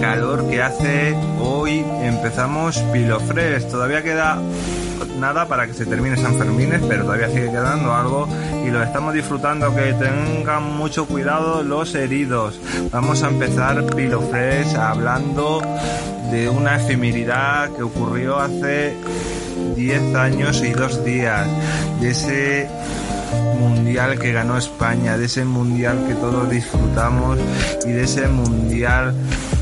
calor que hace hoy empezamos Pilofres. Todavía queda nada para que se termine San Fermín, pero todavía sigue quedando algo y lo estamos disfrutando. Que tengan mucho cuidado los heridos. Vamos a empezar Pilofres hablando de una efemeridad que ocurrió hace 10 años y 2 días. De ese mundial que ganó España, de ese mundial que todos disfrutamos y de ese mundial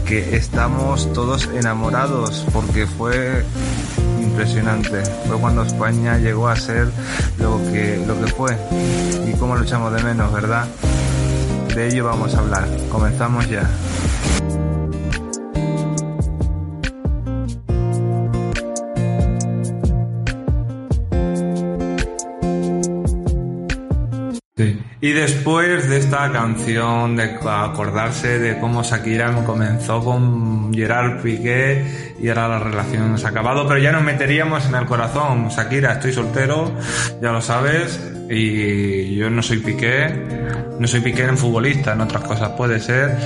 que estamos todos enamorados porque fue impresionante. Fue cuando España llegó a ser lo que, lo que fue y cómo lo echamos de menos, ¿verdad? De ello vamos a hablar. Comenzamos ya. Y después de esta canción, de acordarse de cómo Shakira comenzó con Gerard Piqué y ahora la relación se ha acabado, pero ya nos meteríamos en el corazón. Shakira, estoy soltero, ya lo sabes, y yo no soy Piqué, no soy Piqué en futbolista, en otras cosas puede ser,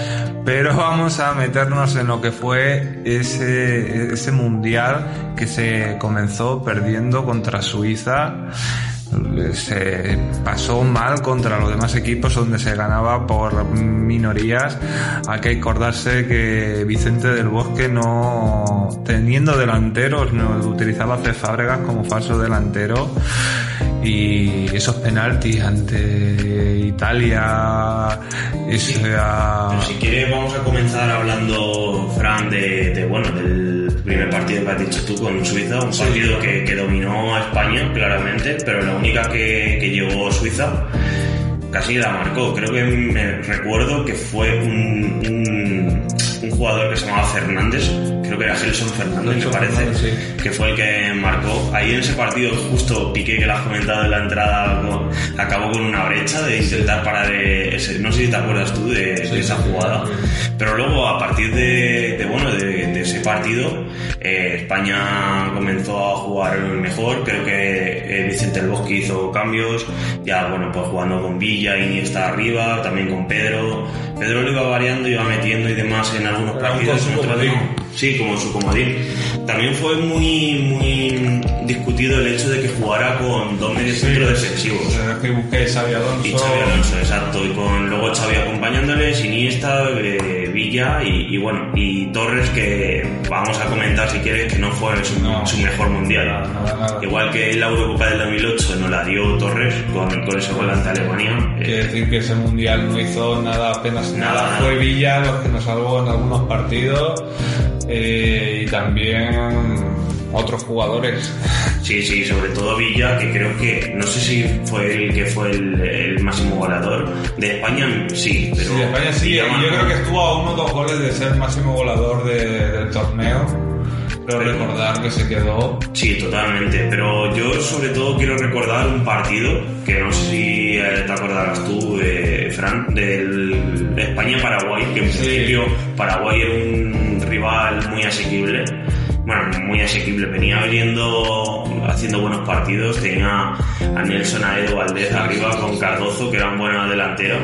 pero vamos a meternos en lo que fue ese, ese mundial que se comenzó perdiendo contra Suiza se pasó mal contra los demás equipos donde se ganaba por minorías. Hay que acordarse que Vicente del Bosque no, teniendo delanteros, no utilizaba a Fábregas como falso delantero y esos penaltis ante Italia sí. Pero si quieres vamos a comenzar hablando Fran de, de bueno del primer partido que has dicho tú con Suiza, un partido que, que, dominó a España claramente, pero la única que, que llevó Suiza casi la marcó. Creo que me recuerdo que fue un, un, un jugador que se llamaba Fernández, creo que era Gelson Fernández, me parece, que fue el que marcó. Ahí en ese partido, justo Piqué, que lo has comentado en la entrada, acabó con una brecha de intentar parar ese. No sé si te acuerdas tú de, de esa jugada, pero luego a partir de, de bueno, de, de, ese partido, eh, España comenzó a jugar mejor. Creo que eh, Vicente El Bosque hizo cambios, ya bueno, pues jugando con Villa, Iniesta arriba, también con Pedro. Pedro lo iba variando, iba metiendo y demás en algunos partidos. En otros no. Sí, como su comodín. También fue muy, muy discutido el hecho de que jugara con dos medios sí, defensivos. Sea, que busqué Xavi Alonso. Y Xavi Alonso, exacto. Y con luego Xavi acompañándoles, Iniesta, eh, Villa y, y, bueno, y Torres que vamos a comentar si quieres que no fue su, no, su mejor mundial. Nada, nada, nada. Igual que la Eurocopa del 2008 no la dio Torres con, con ese gol ante Alemania. Quiere decir que ese mundial no hizo nada, apenas nada. nada. Fue Villa los que nos salvó en algunos partidos eh, y también otros jugadores. Sí, sí, sobre todo Villa, que creo que, no sé si fue el que fue el, el máximo goleador. De España sí, pero. Sí, de España sí, y yo creo que estuvo a uno o dos goles de ser máximo goleador de, del torneo. Pero recordar que se quedó. Sí, totalmente. Pero yo sobre todo quiero recordar un partido que no sé si te acordarás tú, eh, Fran, del España-Paraguay, que en sí. principio Paraguay era un rival muy asequible bueno, muy asequible. Venía viniendo haciendo buenos partidos. Tenía a Nelson Aedo Valdez arriba con Cardozo, que era un buen delantero.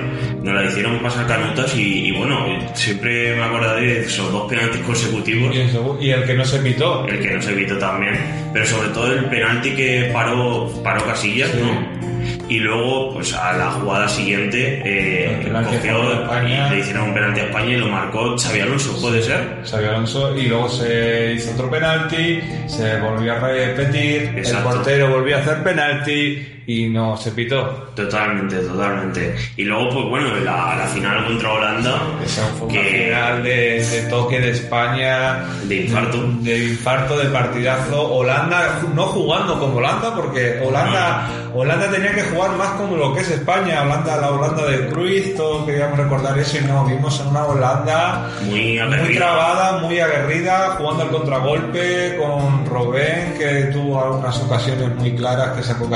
Nos la hicieron pasar canutas y, y bueno, siempre me acordaré de esos dos penaltis consecutivos. Y, el que no se pitó. El que no se pitó también. Pero sobre todo el penalti que paró, paró Casillas, sí. ¿no? Y luego pues a la jugada siguiente eh, cogió y le hicieron un penalti a España y lo marcó Xavi Alonso, ¿puede ser? Xavi Alonso y luego se hizo otro penalti, se volvió a repetir, Exacto. el portero volvió a hacer penalti y no se pitó. Totalmente, totalmente. Y luego, pues bueno, la, la final contra Holanda. Esa fue una que... final de, de, toque de España. De infarto. De, de, infarto, de partidazo. Holanda, no jugando como Holanda, porque Holanda, no. Holanda tenía que jugar más como lo que es España. Holanda, la Holanda de Cruyff, todos queríamos recordar eso y no, vimos en una Holanda muy, muy trabada, muy aguerrida, jugando al contragolpe con Robén, que tuvo algunas ocasiones muy claras que sacó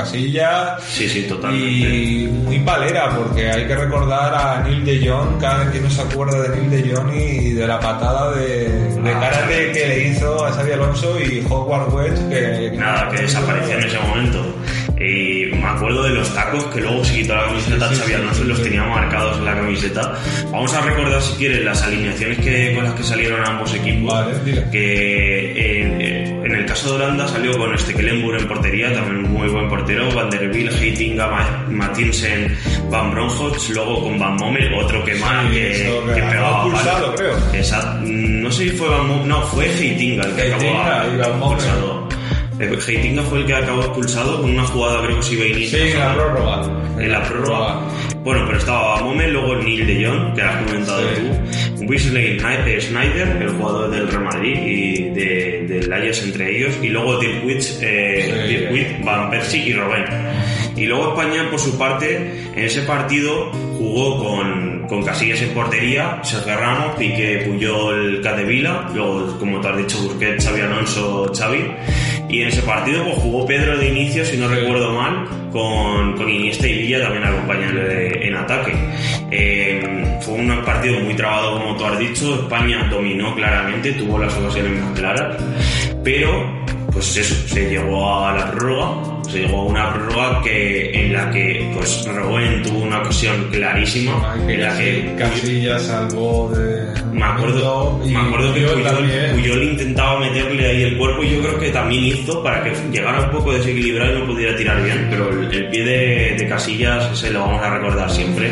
Sí, sí, totalmente. Y muy palera, porque hay que recordar a Neil de Jong, cada vez que no se acuerda de Neil de Jong y de la patada de, de ah, karate que le hizo a Xavi Alonso y Howard West, que... Nada, que desapareció en ese momento. Y me acuerdo de los tacos que luego se quitó la camiseta sí, Xavi Alonso y los tenía marcados en la camiseta. Vamos a recordar, si quieres, las alineaciones que, con las que salieron ambos equipos. Vale, que en, en, el caso de Holanda salió con Stekelenburg en portería, también un muy buen portero, Van der Bill, Heitinga, Matinsen, Van Bronhoff, luego con Van Mommel, otro que más sí, que, que, que pegaba pulsado, creo. Exacto. No sé si fue Van Mommel, no, fue Heitinga el que Heitinga acabó y Van pulsado. Heitinga fue el que acabó expulsado con una jugada, creo que a iniciar. Sí, en la prórroga. En la prórroga. Bueno, pero estaba Momen, luego Neil de Jong, que has comentado tú. Weasley Snyder, el jugador del Real Madrid y de, del Ajax entre ellos. Y luego Dirk Witt, eh, Witt, Van Persie y Robben. Y luego España, por su parte, en ese partido jugó con, con Casillas en portería, Sergio Ramos, Piqué, Puyol, Cadevila, luego, como te has dicho, Busquets, Xavi Alonso, Xavi. Y en ese partido pues, jugó Pedro de inicio, si no recuerdo mal, con, con Iniesta y Villa también acompañándole en ataque. Eh, fue un partido muy trabado, como tú has dicho. España dominó claramente, tuvo las ocasiones más claras, pero pues eso, se llegó a la prórroga, se llegó a una prórroga que, en la que pues Robben tuvo una ocasión clarísima, en la que Casilla salvó de... Me acuerdo, me acuerdo que Puyol, intentaba meterle ahí el cuerpo y yo creo que también hizo para que llegara un poco desequilibrado y no pudiera tirar bien, pero el, pie de, de, Casillas se lo vamos a recordar siempre.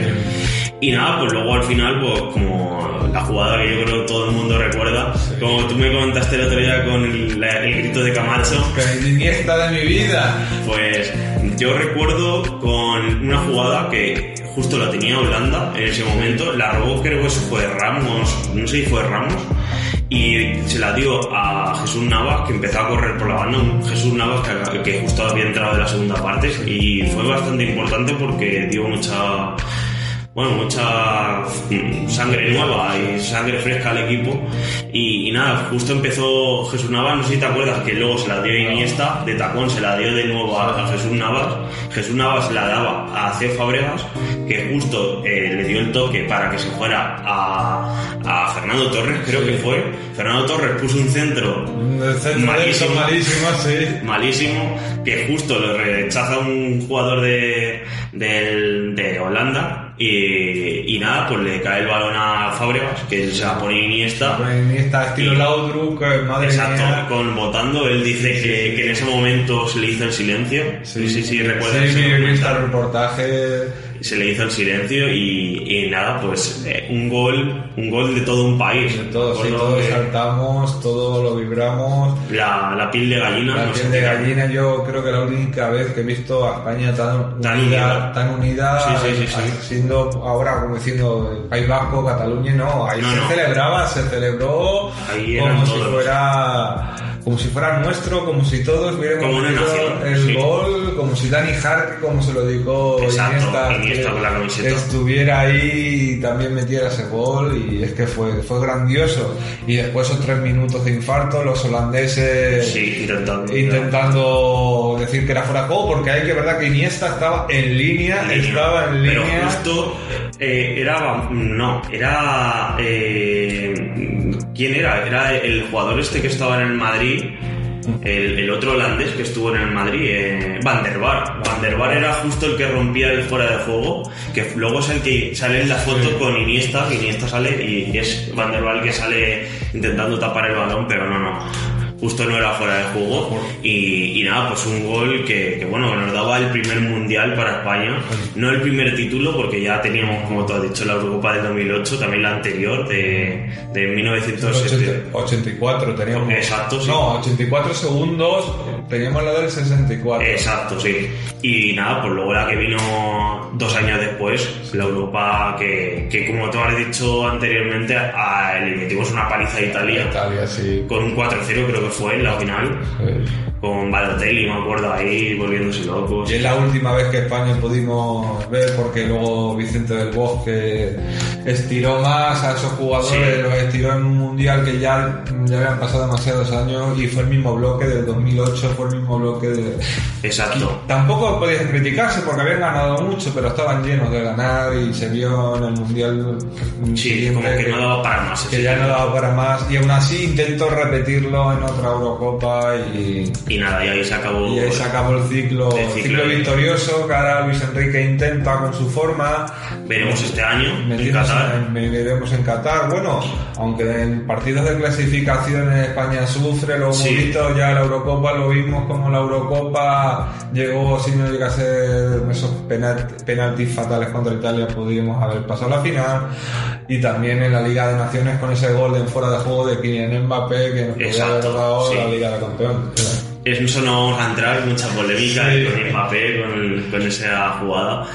Y nada, pues luego al final, pues como la jugada que yo creo que todo el mundo recuerda, como tú me comentaste el otro día con el, el grito de Camacho. Iniesta de mi vida. Pues yo recuerdo con una jugada que justo la tenía Holanda en ese momento, la robó creo que fue Ramos, no sé si fue Ramos, y se la dio a Jesús Navas que empezó a correr por la banda, Jesús Navas que, que justo había entrado de la segunda parte y fue bastante importante porque dio mucha bueno, mucha mm, sangre nueva y sangre fresca al equipo. Y, nada, justo empezó Jesús Navas, no sé si te acuerdas, que luego se la dio Iniesta, de tacón se la dio de nuevo a, Jesús Navas. Jesús Navas la daba a C. Fabregas, que justo eh, le dio el toque para que se fuera a, a Fernando Torres, creo que fue. Fernando Torres puso un centro, centro malísimo, malísimo, sí. malísimo, que justo lo rechaza un jugador de, de, de Holanda y, y, nada, pues le cae el balón a Fábregas, que se la pone Iniesta. Iniesta, estilo y, Laudrup, madre Exacto, con votando. Él dice sí, que, sí. que, en ese momento se le hizo el silencio. Sí, sí, sí, recuerda. Sí, visto el reportaje se le hizo el silencio y, y nada, pues eh, un gol, un gol de todo un país. De todo, sí, todos que... saltamos, todo lo vibramos. La, la piel de gallina. La no piel de gallina, yo creo que la única vez que he visto a España tan, tan unida, unida, tan unida, sí, sí, sí, siendo ahora como diciendo País Vasco, Cataluña, no, ahí no, se no. celebraba, se celebró ahí como si todos. fuera como si fuera nuestro, como si todos hubiéramos como nación, el sí. gol, como si Dani Hart, como se lo dedicó Exacto, Iniesta, Iniesta con la camiseta. estuviera ahí y también metiera ese gol y es que fue, fue grandioso. Y después esos tres minutos de infarto, los holandeses sí, intentando, intentando decir que era fuera de juego, porque hay que verdad que Iniesta estaba en línea, en línea. estaba en Pero línea. justo eh, era, no, era... Eh, ¿Quién era? Era el jugador este que estaba en el Madrid el, el, otro holandés que estuvo en el Madrid, eh, Van der Bar. Van der Bar era justo el que rompía el fuera de juego, que luego es el que sale en la foto con Iniesta, que Iniesta sale y es Van der Bar el que sale intentando tapar el balón, pero no, no. Justo no era fuera de juego y, y nada, pues un gol que, que, bueno, nos daba el primer mundial para España, no el primer título porque ya teníamos, como tú has dicho, la Eurocopa del 2008, también la anterior de, de 1984 teníamos. Exacto, sí. No, 84 segundos, teníamos la del 64. Exacto, sí. Y nada, pues luego la que vino dos años después, la Europa que, que como tú has dicho anteriormente, a, le metimos una paliza a Italia. Italia, sí. Con un 4-0 creo que fue en la final. Con Balotelli, me acuerdo ahí, volviéndose locos. Y es la última vez que España pudimos ver, porque luego Vicente del Bosque estiró más a esos jugadores, sí. los estiró en un mundial que ya, ya habían pasado demasiados años y fue el mismo bloque del 2008, fue el mismo bloque de. Exacto. Y tampoco podían criticarse porque habían ganado mucho, pero estaban llenos de ganar y se vio en el mundial. Sí, como que, que, no daba para más. Que ya no daba para más y aún así intento repetirlo en otra Eurocopa y. Y nada, y ahí se acabó. Y ahí se acabó el ciclo, el ciclo, ciclo victorioso que ahora Luis Enrique intenta con su forma. Veremos este año en Qatar. En, veremos en Qatar. Bueno, aunque en partidos de clasificación en España sufre, lo Sí. visto ya la Eurocopa, lo vimos como la Eurocopa llegó, si no llega a ser esos penalt- penaltis fatales contra Italia, podríamos haber pasado la final. Y también en la Liga de Naciones con ese gol en fuera de juego de Kylian Mbappé que nos podría haber dado sí. la Liga de Campeones. Eso no vamos a entrar, mucha polémica con Mbappé, con, con esa jugada.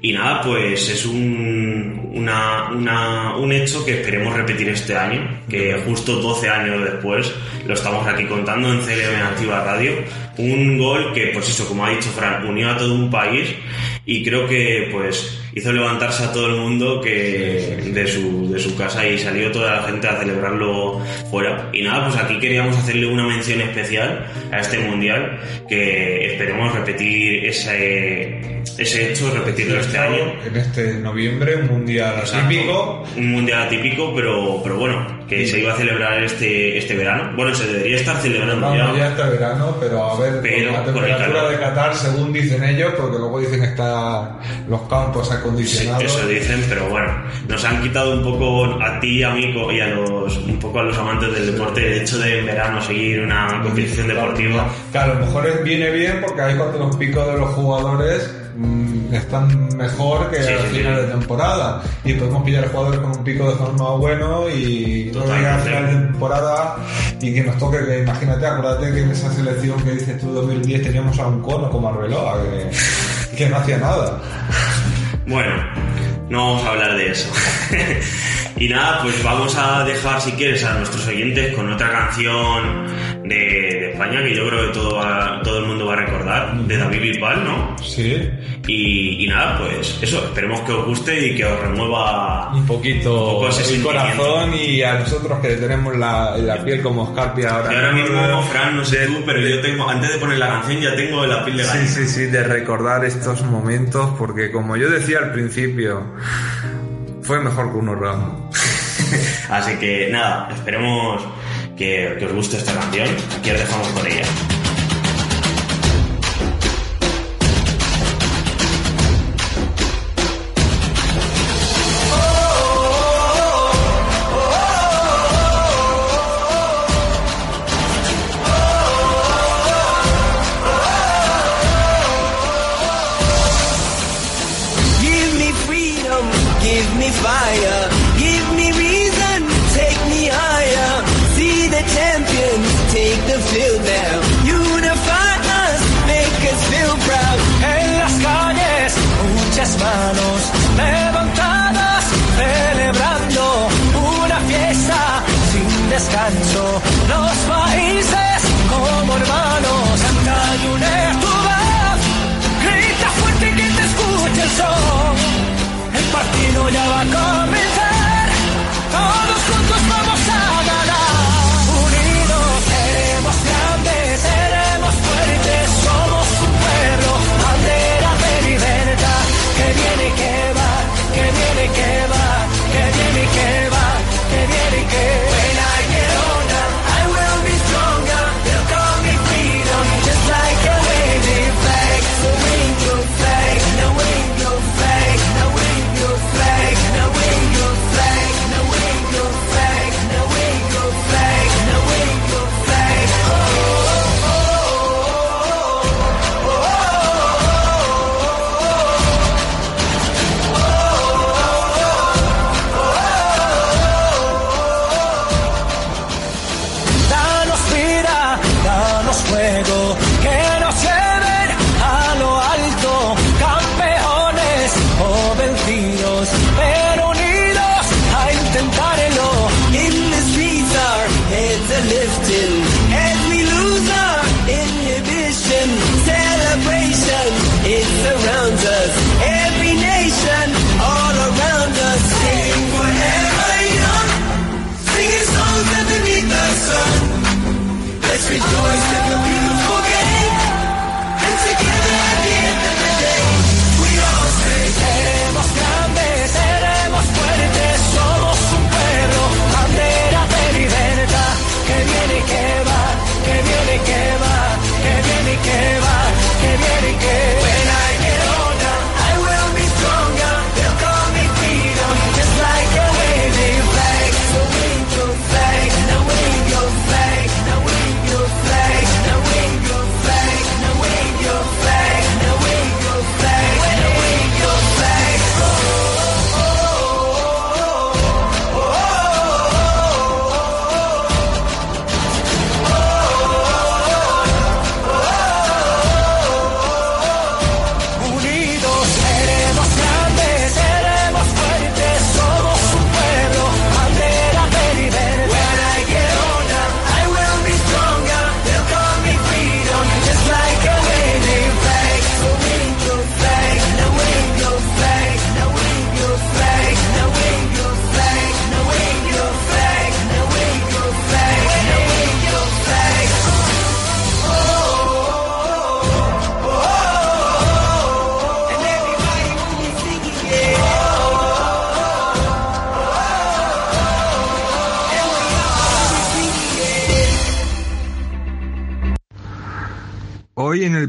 Y nada, pues es un, una, una, un hecho que esperemos repetir este año, que justo 12 años después lo estamos aquí contando en CLM Activa Radio. Un gol que, pues eso, como ha dicho Fran, unió a todo un país y creo que pues hizo levantarse a todo el mundo que de su, de su casa y salió toda la gente a celebrarlo fuera. Y nada, pues aquí queríamos hacerle una mención especial a este mundial que esperemos repetir ese, ese hecho, repetirlo este año. En este noviembre, un mundial atípico. Un mundial atípico, pero, pero bueno, que se iba a celebrar este, este verano. Bueno, se debería estar celebrando ya. ya este verano, pero a ver, pero, la temperatura de Qatar, según dicen ellos, porque luego dicen que está los campos acondicionados. Sí, eso dicen, pero bueno, nos han quitado un poco a ti, a mí y a los, un poco a los amantes del deporte el hecho de en verano seguir una competición deportiva. Claro, a lo mejor viene bien porque ahí cuando los picos de los jugadores mm, están mejor que al final de temporada y podemos pillar jugadores con un pico de forma bueno y no llegar al final de temporada y que nos toque que imagínate acuérdate que en esa selección que dices tú 2010 teníamos a un cono como Arbeloa que, que no hacía nada bueno no vamos a hablar de eso y nada pues vamos a dejar si quieres a nuestros oyentes con otra canción de, España que yo creo que todo, todo el mundo va a recordar, de David Bisbal, ¿no? Sí. Y, nada, pues eso, esperemos que os guste y que os remueva un poquito el corazón y a nosotros que tenemos la, la piel como escarpia ahora. Y ahora mismo, Fran, no sé tú, pero yo tengo, antes de poner la canción ya tengo la piel de gallina. Sí, sí, sí, de recordar estos momentos porque como yo decía al principio, fue mejor que uno ramo. Así que nada, esperemos que, os guste esta canción. Aquí os dejamos con ella.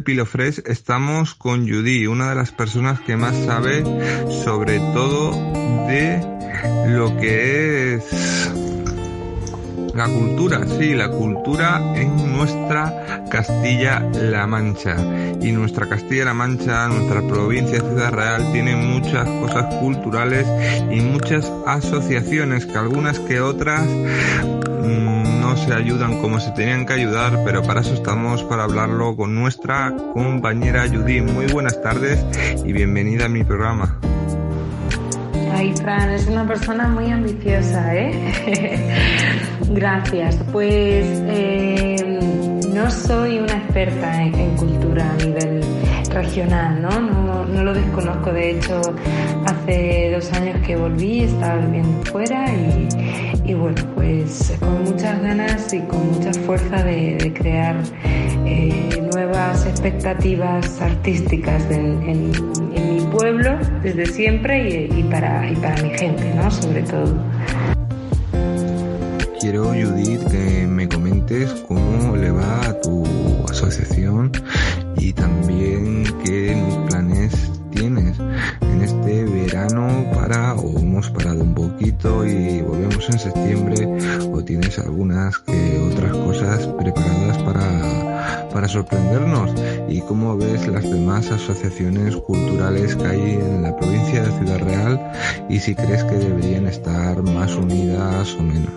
Pilofresh estamos con Judy, una de las personas que más sabe sobre todo de lo que es la cultura, sí, la cultura en nuestra Castilla-La Mancha. Y nuestra Castilla-La Mancha, nuestra provincia Ciudad Real, tiene muchas cosas culturales y muchas asociaciones, que algunas que otras mm, no se ayudan como se tenían que ayudar, pero para eso estamos, para hablarlo con nuestra compañera Judy. Muy buenas tardes y bienvenida a mi programa. Ay, Fran, es una persona muy ambiciosa, ¿eh? Gracias. Pues eh, no soy una experta en, cultura a nivel regional, ¿no? ¿no? lo desconozco. De hecho, hace dos años que volví, estaba viviendo fuera y, y bueno, pues con muchas ganas y con mucha fuerza de, crear eh, nuevas expectativas artísticas en, en, mi pueblo desde siempre y, y, para, y para mi gente, ¿no? Sobre todo. Quiero, Judith, que me comentes cómo le va a tu asociación y también qué planes tienes en este verano para o hemos parado un poquito y volvemos en septiembre o tienes algunas que otras cosas preparadas para, para sorprendernos y cómo ves las demás asociaciones culturales que hay en la provincia de Ciudad Real y si crees que deberían estar más unidas o menos.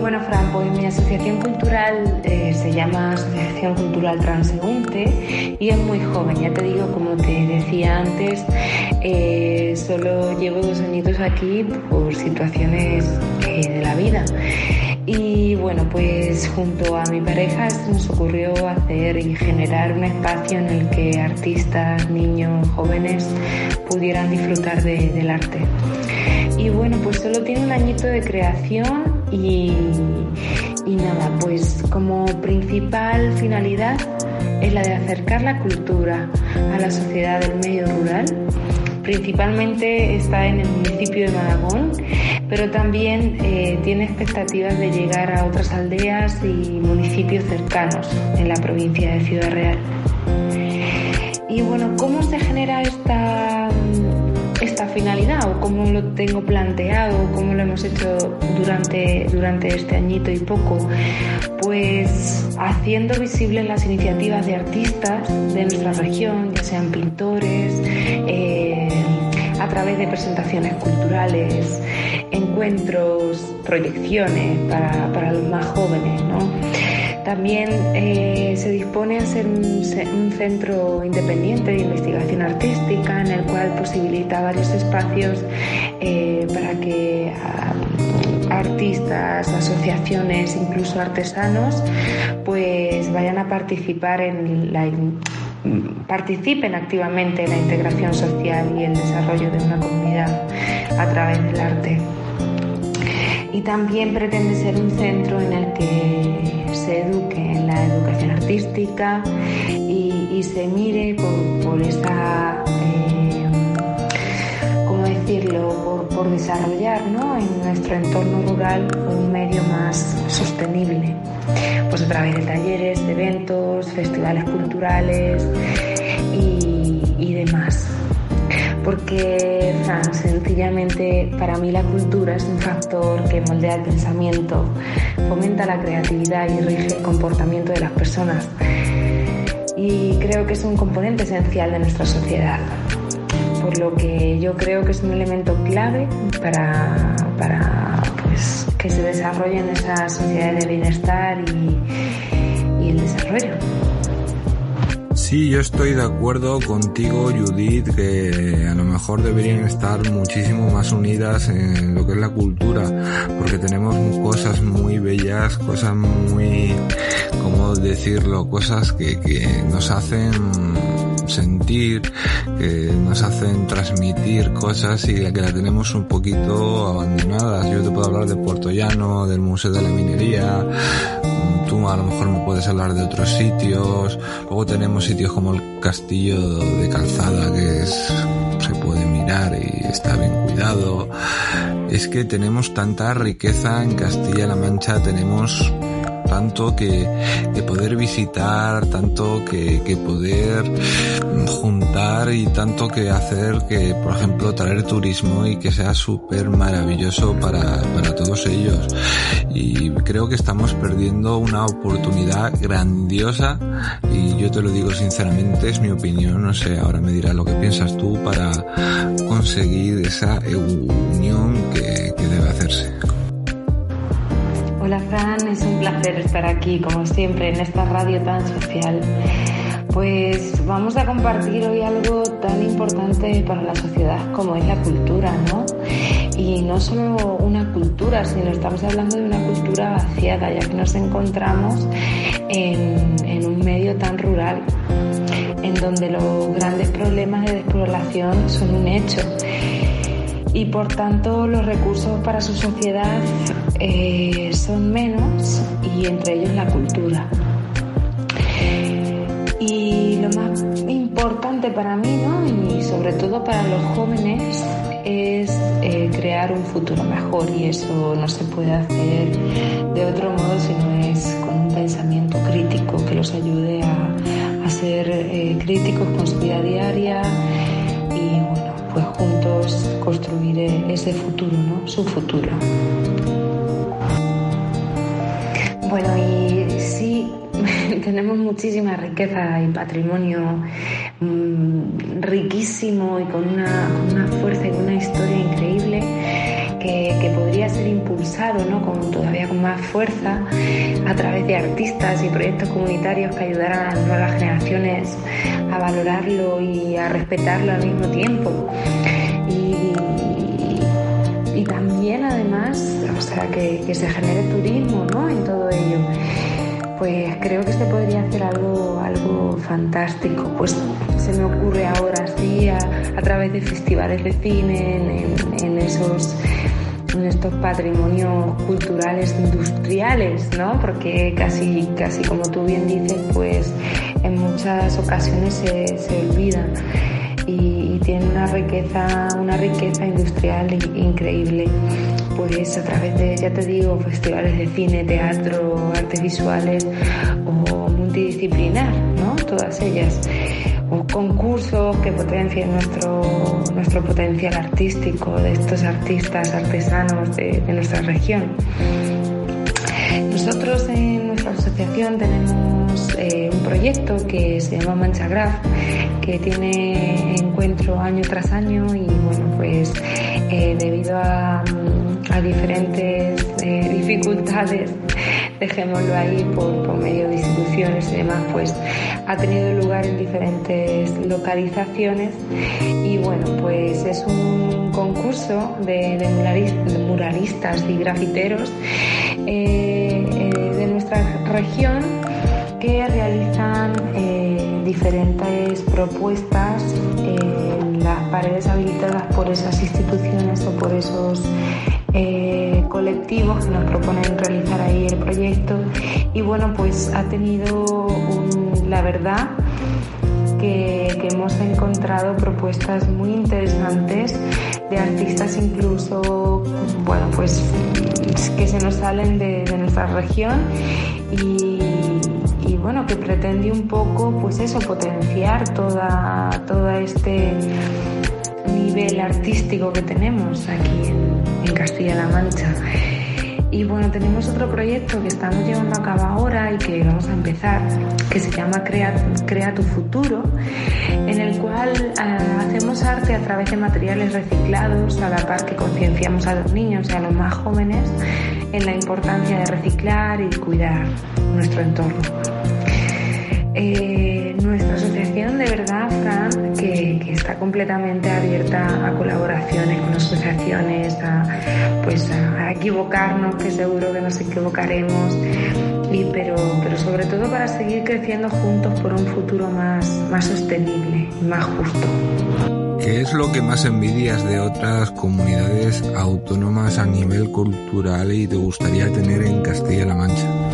Bueno, Fran, pues mi asociación cultural eh, se llama Asociación Cultural Transeúnte y es muy joven. Ya te digo, como te decía antes, eh, solo llevo dos añitos aquí por situaciones eh, de la vida. Y bueno, pues junto a mi pareja nos ocurrió hacer y generar un espacio en el que artistas, niños, jóvenes pudieran disfrutar del arte. Y bueno, pues solo tiene un añito de creación y, y nada, pues como principal finalidad es la de acercar la cultura a la sociedad del medio rural. Principalmente está en el municipio de Malagón, pero también eh, tiene expectativas de llegar a otras aldeas y municipios cercanos en la provincia de Ciudad Real. Y bueno, ¿cómo se genera esta esta finalidad o cómo lo tengo planteado, cómo lo hemos hecho durante, durante este añito y poco, pues haciendo visibles las iniciativas de artistas de nuestra región, ya sean pintores, eh, a través de presentaciones culturales, encuentros, proyecciones para, los más jóvenes, ¿no? También eh, se dispone a ser un, centro independiente de investigación artística en el cual posibilita varios espacios eh, para que ah, artistas, asociaciones, incluso artesanos, pues vayan a participar en la participen activamente en la integración social y el desarrollo de una comunidad a través del arte. Y también pretende ser un centro en el que se eduque en la educación artística y, se mire por, esa, por, desarrollar en nuestro entorno rural un medio más sostenible, pues a través de talleres, de eventos, festivales culturales y demás. Porque sencillamente para mí la cultura es un factor que moldea el pensamiento, fomenta la creatividad y rige el comportamiento de las personas. Y creo que es un componente esencial de nuestra sociedad, por lo que yo creo que es un elemento clave para, para pues, que se desarrollen esas sociedades de bienestar y, el desarrollo. Sí, yo estoy de acuerdo contigo, Judith, que a lo mejor deberían estar muchísimo más unidas en lo que es la cultura, porque tenemos cosas muy bellas, cosas muy, ¿cómo decirlo? Cosas que, que nos hacen sentir, que nos hacen transmitir cosas y que la tenemos un poquito abandonadas. Yo te puedo hablar de Puerto Llano, del Museo de la Minería, tú a lo mejor me puedes hablar de otros sitios. Luego tenemos sitios como el Castillo de Calzada que es, se puede mirar y está bien cuidado. Es que tenemos tanta riqueza en Castilla-La Mancha, tenemos tanto que, poder visitar, tanto que, que, poder juntar y tanto que hacer que, por ejemplo, traer turismo y que sea súper maravilloso para, para todos ellos. Y creo que estamos perdiendo una oportunidad grandiosa y yo te lo digo sinceramente, es mi opinión, no sé, ahora me dirás lo que piensas tú para conseguir esa unión que, que. Hola Fran, es un placer estar aquí como siempre en esta radio tan social. Pues vamos a compartir hoy algo tan importante para la sociedad como es la cultura, ¿no? Y no solo una cultura, sino estamos hablando de una cultura vaciada, ya que nos encontramos en, en un medio tan rural, en donde los grandes problemas de despoblación son un hecho y por tanto los recursos para su sociedad eh, son menos y entre ellos la cultura. Y lo más importante para mí ¿no? y sobre todo para los jóvenes es eh, crear un futuro mejor y eso no se puede hacer de otro modo si no es con un pensamiento crítico que los ayude a, ser eh, críticos con su vida diaria y bueno, pues juntos construir ese futuro, ¿no? Su futuro. Bueno, y sí, tenemos muchísima riqueza y patrimonio mm, riquísimo y con una, una, fuerza y una historia increíble que, que, podría ser impulsado ¿no? con, todavía con más fuerza a través de artistas y proyectos comunitarios que ayudaran a las nuevas generaciones a valorarlo y a respetarlo al mismo tiempo. Y también además, o sea, que, que, se genere turismo ¿no? en todo ello. Pues creo que se podría hacer algo, algo fantástico. Pues se me ocurre ahora sí a, través de festivales de cine, en, en esos en estos patrimonios culturales industriales, ¿no? Porque casi, casi como tú bien dices, pues en muchas ocasiones se, se olvidan y, y tienen una riqueza, una riqueza industrial increíble. Pues a través de, ya te digo, festivales de cine, teatro, artes visuales o multidisciplinar, ¿no? Todas ellas o concursos que potencien nuestro, nuestro potencial artístico de estos artistas artesanos de, nuestra región. Nosotros en nuestra asociación tenemos eh, un proyecto que se llama Manchagraph, que tiene encuentro año tras año y bueno, pues eh, debido a, diferentes eh, dificultades dejémoslo ahí por, por, medio de instituciones y demás, pues ha tenido lugar en diferentes localizaciones. Y bueno, pues es un concurso de, muralistas y grafiteros eh, de nuestra región que realizan diferentes propuestas en las paredes habilitadas por esas instituciones o por esos eh, colectivos que nos proponen realizar ahí el proyecto. Y bueno pues ha tenido un, la verdad que, que, hemos encontrado propuestas muy interesantes de artistas incluso bueno pues que se nos salen de, de nuestra región y, bueno que pretende un poco pues eso potenciar toda toda este nivel artístico que tenemos aquí en, Castilla-La Mancha. Y bueno, tenemos otro proyecto que estamos llevando a cabo ahora y que vamos a empezar, que se llama Crea, Crea tu futuro, en el cual uh, hacemos arte a través de materiales reciclados, a la par que concienciamos a los niños y a los más jóvenes en la importancia de reciclar y cuidar nuestro entorno. Eh, nuestra asociación de verdad, que, está completamente abierta a colaboraciones con asociaciones, a, pues a, equivocarnos, que seguro que nos equivocaremos, y, pero, pero sobre todo para seguir creciendo juntos por un futuro más, más sostenible más justo. ¿Qué es lo que más envidias de otras comunidades autónomas a nivel cultural y te gustaría tener en Castilla-La Mancha?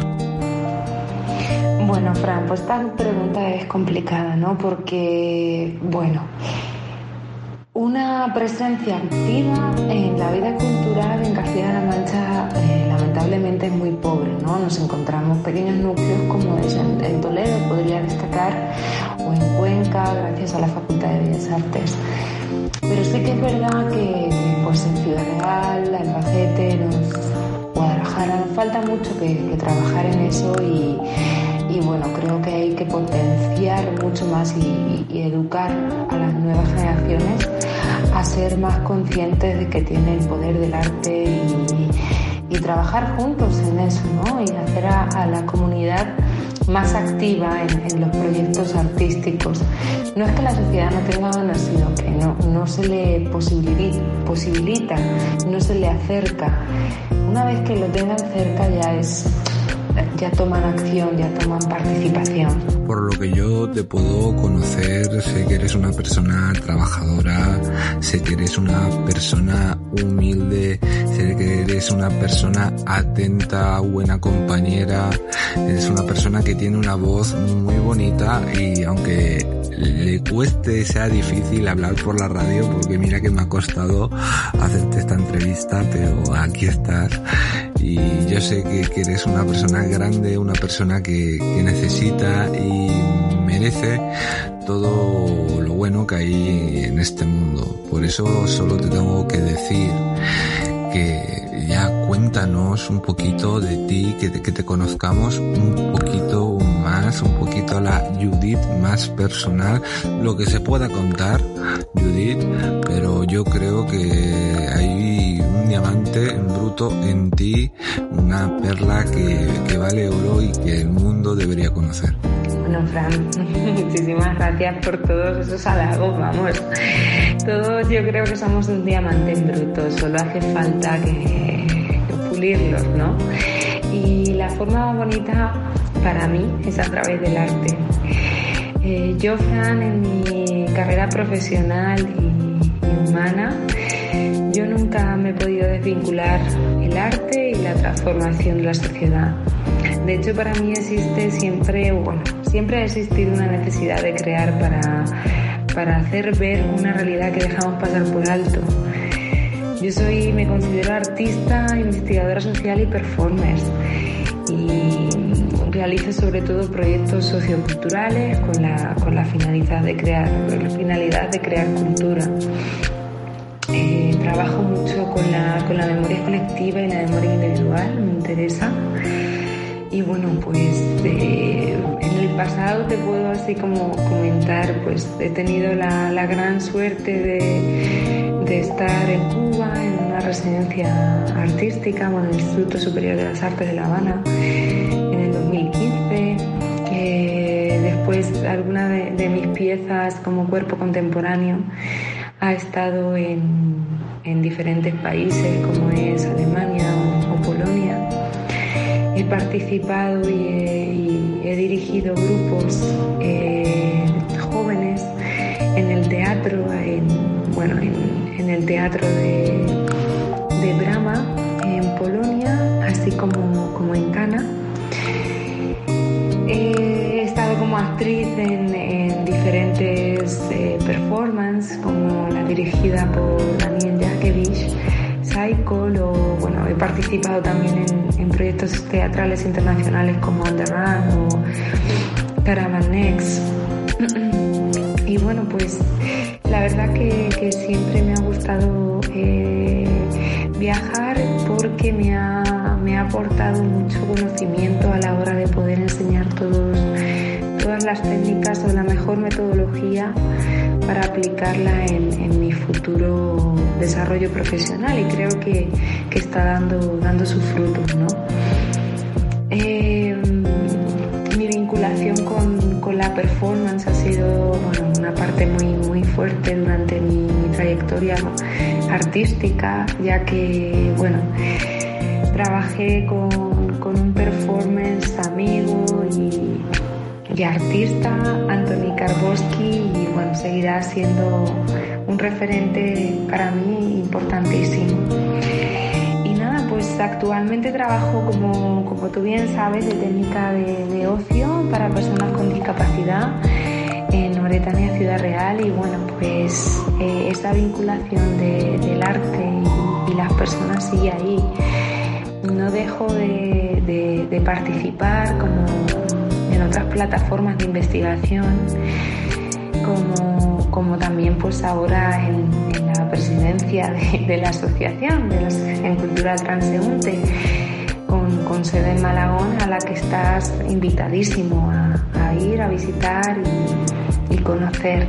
Bueno, Fran, pues esta pregunta es complicada, ¿no? Porque, bueno, Una presencia activa en la vida cultural en Castilla-La Mancha eh, lamentablemente es muy pobre, ¿no? Nos encontramos pequeños núcleos como es en, Toledo, podría destacar, o en Cuenca, gracias a la Facultad de Bellas Artes. Pero sí que es verdad que, pues en Ciudad Real, Albacete, nos, Guadalajara, nos falta mucho que, trabajar en eso y, bueno, creo que hay que potenciar mucho más y, y, educar a las nuevas generaciones a ser más conscientes de que tiene el poder del arte y, trabajar juntos en eso, ¿no? Y hacer a, la comunidad más activa en, los proyectos artísticos. No es que la sociedad no tenga ganas, sino que no, no se le posibilita, posibilita, no se le acerca. Una vez que lo tengan cerca ya es ya toman acción, ya toman participación. Por lo que yo te puedo conocer, sé que eres una persona trabajadora, sé que eres una persona humilde, sé que eres una persona atenta, buena compañera, eres una persona que tiene una voz muy bonita y aunque le cueste, sea difícil hablar por la radio, porque mira que me ha costado hacerte esta entrevista, pero aquí estás y yo sé que, eres una persona grande, una persona que, que necesita y merece todo lo bueno que hay en este mundo. Por eso solo te tengo que decir que ya cuéntanos un poquito de ti, que que te conozcamos un poquito más, un poquito la Judith más personal, lo que se pueda contar, Judith, pero yo creo que hay un diamante en bruto en ti, una perla que, que vale oro y que el mundo debería conocer. Bueno, Fran, muchísimas gracias por todos esos halagos, vamos. Todos yo creo que somos un diamante en bruto, solo hace falta que, que pulirlos, ¿no? Y la forma más bonita para mí es a través del arte. Eh, yo, Fran, en mi carrera profesional y, humana, yo nunca me he podido desvincular el arte y la transformación de la sociedad. De hecho, para mí existe siempre, bueno, siempre ha existido una necesidad de crear para, para hacer ver una realidad que dejamos pasar por alto. Yo soy, me considero artista, investigadora social y performer. Y realiza sobre todo proyectos socioculturales con la, con la finalidad, de crear, finalidad de crear cultura. Eh, trabajo mucho con la, con la memoria colectiva y la memoria individual, me interesa. Y bueno, pues el pasado te puedo así como comentar, pues he tenido la, la gran suerte de, de, estar en Cuba en una residencia artística, en el Instituto Superior de las Artes de La Habana Después, alguna de, mis piezas como cuerpo contemporáneo ha estado en, diferentes países como es Alemania o, Polonia. He participado y he, dirigido grupos eh, jóvenes en el teatro, en, bueno, en, el teatro de, de Brahma en Polonia, así como, como en Cana como actriz en, diferentes eh, performances, como la dirigida por Daniel Jakevich, Cycle, o bueno, he participado también en, proyectos teatrales internacionales como Underrun o Caravan Next. Y bueno, pues la verdad que, siempre me ha gustado eh, viajar porque me ha, me ha aportado mucho conocimiento a la hora de poder enseñar todos todas las técnicas o la mejor metodología para aplicarla en, mi futuro desarrollo profesional y creo que, está dando, dando sus frutos. ¿no? Em, mi vinculación con, con, la performance ha sido una parte muy, muy fuerte durante mi, trayectoria artística, ya que bueno, trabajé con, con un performance amigo y y artista, Anthony Karboski, y bueno, seguirá siendo un referente para mí importantísimo. Y nada, pues actualmente trabajo, como, como tú bien sabes, de técnica de, ocio para personas con discapacidad en Mauritania Ciudad Real y bueno, pues eh, vinculación del arte y, las personas sigue ahí. No dejo de, participar como en otras plataformas de investigación, como, también pues ahora en, la presidencia de, la asociación, de la Asociación Cultural Transeúnte con, sede en Malagón, a la que estás invitadísimo a, ir, a visitar y conocer.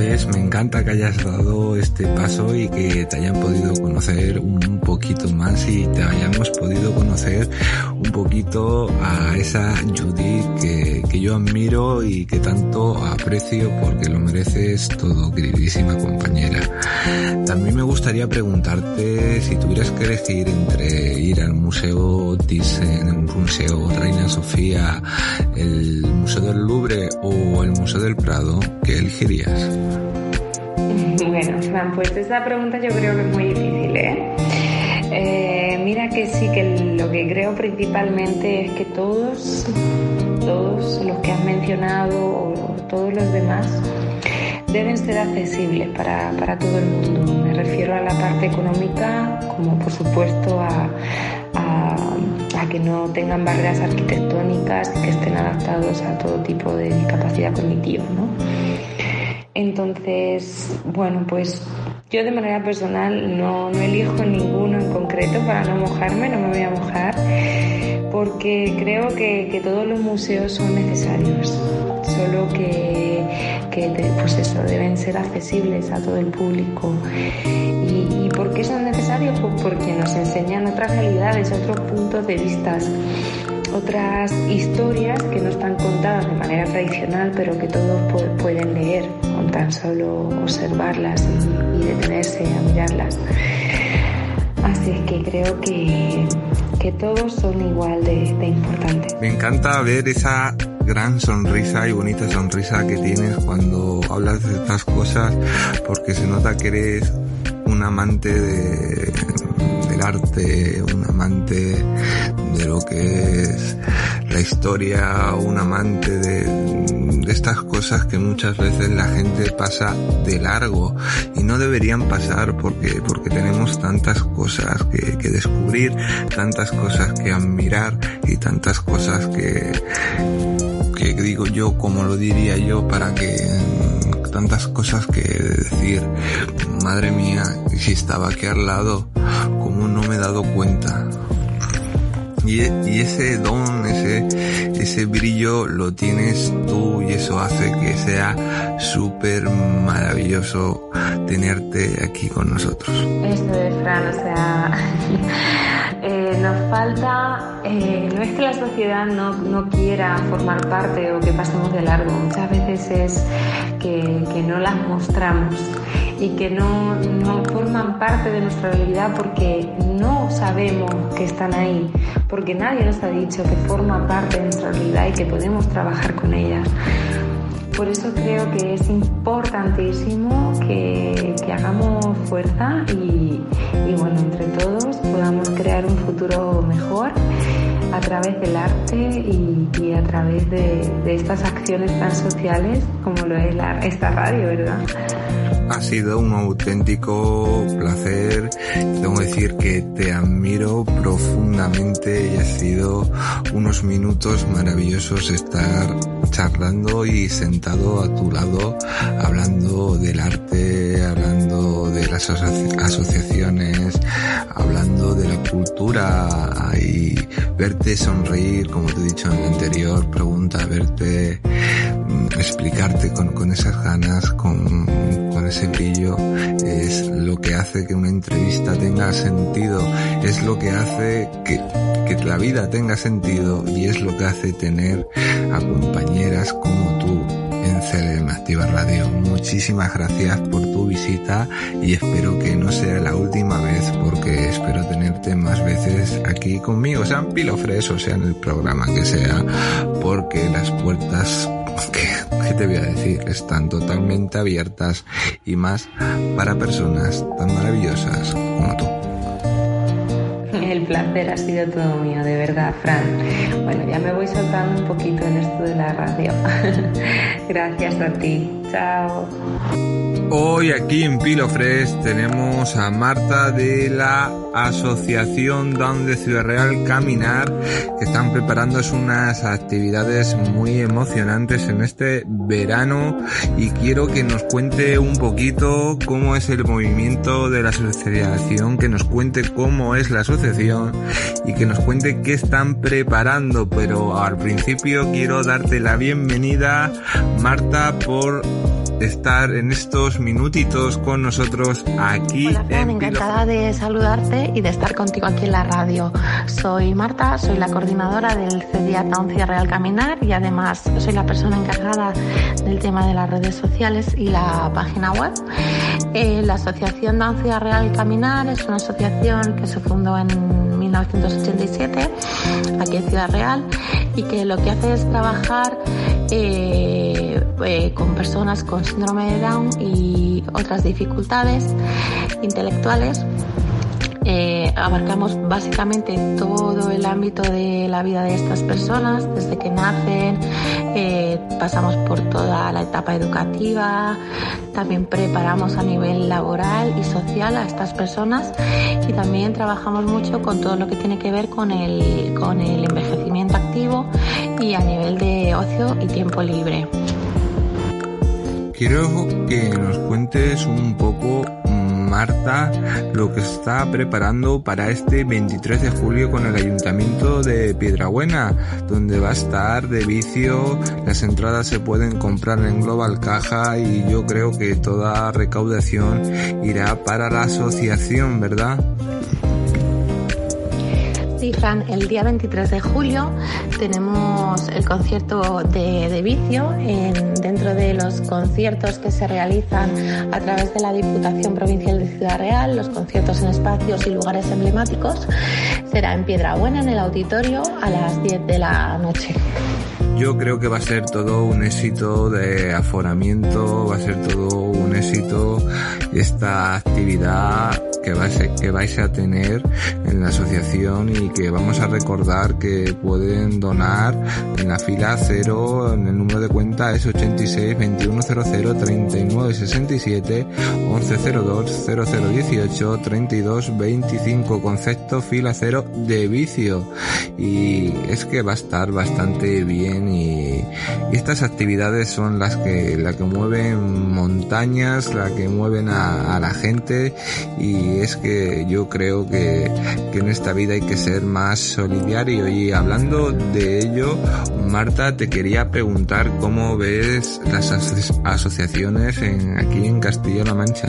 Me encanta que hayas dado este paso y que te hayan podido conocer un poquito más y te hayamos podido conocer un poquito a esa Judith que, que yo admiro y que tanto aprecio porque lo mereces todo, queridísima compañera. También me gustaría preguntarte si tuvieras que elegir entre ir al Museo Thyssen, el Museo Reina Sofía, el Museo del Louvre o el Museo del Prado, ¿qué elegirías? Bueno, Fran, pues esa pregunta yo creo que es muy difícil, ¿eh? ¿eh? mira que sí, que lo que creo principalmente es que todos, todos los que has mencionado o todos los demás deben ser accesibles para, para todo el mundo. Me refiero a la parte económica, como por supuesto a, a, a, que no tengan barreras arquitectónicas que estén adaptados a todo tipo de discapacidad cognitiva, ¿no? Entonces, bueno, pues yo de manera personal no, elijo ninguno en concreto para no mojarme, no me voy a mojar, porque creo que, todos los museos son necesarios, solo que, pues eso, deben ser accesibles a todo el público. ¿Y, ¿Y por qué son necesarios? Pues porque nos enseñan otras realidades, otros puntos de vista otras historias que no están contadas de manera tradicional, pero que todos pueden leer con tan solo observarlas y, detenerse a mirarlas. Así es que creo que, que todos son igual de, importantes. Me encanta ver esa gran sonrisa y bonita sonrisa que tienes cuando hablas de estas cosas porque se nota que eres un amante de, del arte, un amante lo que es la historia, un amante de, estas cosas que muchas veces la gente pasa de largo y no deberían pasar porque, porque tenemos tantas cosas que, descubrir, tantas cosas que admirar y tantas cosas que, que digo yo, como lo diría yo, para que tantas cosas que decir, madre mía, si estaba aquí al lado, ¿cómo no me he dado cuenta? Y, y, ese don, ese, ese brillo lo tienes tú y eso hace que sea súper maravilloso tenerte aquí con nosotros. Esto es, Fran, o sea, eh, nos falta, eh, no es que la sociedad no, no, quiera formar parte o que pasemos de largo, muchas veces es que, que no las mostramos y que no, no, forman parte de nuestra realidad porque no sabemos que están ahí, porque nadie nos ha dicho que forman parte de nuestra realidad y que podemos trabajar con ellas. Por eso creo que es importantísimo que, que hagamos fuerza y, y, bueno, entre todos podamos crear un futuro mejor a través del arte y, y a través de, de, estas acciones tan sociales como lo es la, esta radio, ¿verdad? Ha sido un auténtico placer. Tengo que decir que te admiro profundamente y ha sido unos minutos maravillosos estar charlando y sentado a tu lado hablando del arte, hablando de las asociaciones, hablando de la cultura y verte sonreír, como te he dicho en la anterior pregunta, verte mm, explicarte con, con esas ganas, con, con ese brillo, es lo que hace que una entrevista tenga sentido, es lo que hace que, que la vida tenga sentido y es lo que hace tener a compañeras como tú en CLM Activa Radio. Muchísimas gracias por tu visita y espero que no sea la última vez porque espero tenerte más veces aquí conmigo, sean pilofres o sea en el programa que sea, porque las puertas ¿Qué, te voy a decir? Están totalmente abiertas y más para personas tan maravillosas como tú. El placer ha sido todo mío, de verdad, Fran. Bueno, ya me voy soltando un poquito en esto de la radio. Gracias a ti. Chao. Hoy aquí en Pilofres tenemos a Marta de la Asociación Down de Ciudad Real Caminar que están preparando unas actividades muy emocionantes en este verano. Y quiero que nos cuente un poquito cómo es el movimiento de la asociación, que nos cuente cómo es la asociación y que nos cuente qué están preparando, pero al principio quiero darte la bienvenida Marta por estar en estos minutitos con nosotros aquí Hola, Fran, encantada de saludarte y de estar contigo aquí en la radio. Soy Marta, soy la coordinadora del CEDIA Town Real Caminar y además soy la persona encargada del tema de las redes sociales y la página web. Eh, la Asociación Dancia Real Caminar es una asociación que se fundó en 1987 aquí en Ciudad Real y que lo que hace es trabajar eh, eh, con personas con síndrome de Down y otras dificultades intelectuales. Eh, abarcamos básicamente todo el ámbito de la vida de estas personas, desde que nacen, eh, pasamos por toda la etapa educativa, también preparamos a nivel laboral y social a estas personas y también trabajamos mucho con todo lo que tiene que ver con el, con el envejecimiento activo y a nivel de ocio y tiempo libre. Quiero que nos cuentes un poco Marta lo que está preparando para este 23 de julio con el Ayuntamiento de Piedrabuena, donde va a estar de vicio, las entradas se pueden comprar en Global Caja y yo creo que toda recaudación irá para la asociación, ¿verdad? El día 23 de julio tenemos el concierto de, Vicio en, dentro de los conciertos que se realizan a través de la Diputación Provincial de Ciudad Real, los conciertos en espacios y lugares emblemáticos. Será en Piedrabuena, en el auditorio, a las 10 de la noche. Yo creo que va a ser todo un éxito de aforamiento, va a ser todo un éxito esta actividad que vais, que vais a tener en la asociación y que vamos a recordar que pueden donar en la fila 0, en el número de cuenta es 86 2100 39 67 1102 0018 32 25 concepto fila 0 de vicio. Y es que va a estar bastante bien y, y estas actividades son las que, la que mueven montañas, la que mueven a, a la gente y es que yo creo que, que, en esta vida hay que ser más solidario y hablando de ello, Marta, te quería preguntar cómo ves las asociaciones en, aquí en Castilla-La Mancha.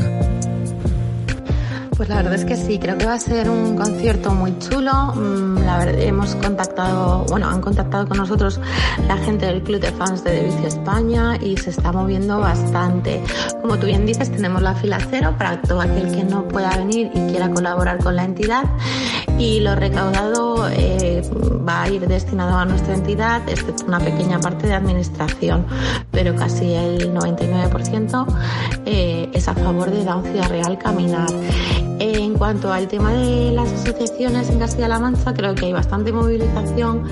Pues la verdad es que sí, creo que va a ser un concierto muy chulo. Verdad, hemos contactado, bueno, han contactado con nosotros la gente del Club de Fans de Devicio España y se está moviendo bastante. Como tú bien dices, tenemos la fila cero para todo aquel que no pueda venir y quiera colaborar con la entidad. Y lo recaudado eh, va a ir destinado a nuestra entidad, excepto una pequeña parte de administración, pero casi el 99% eh, es a favor de Down Ciudad Real Caminar. En cuanto al tema de las asociaciones en Castilla-La Mancha, creo que hay bastante movilización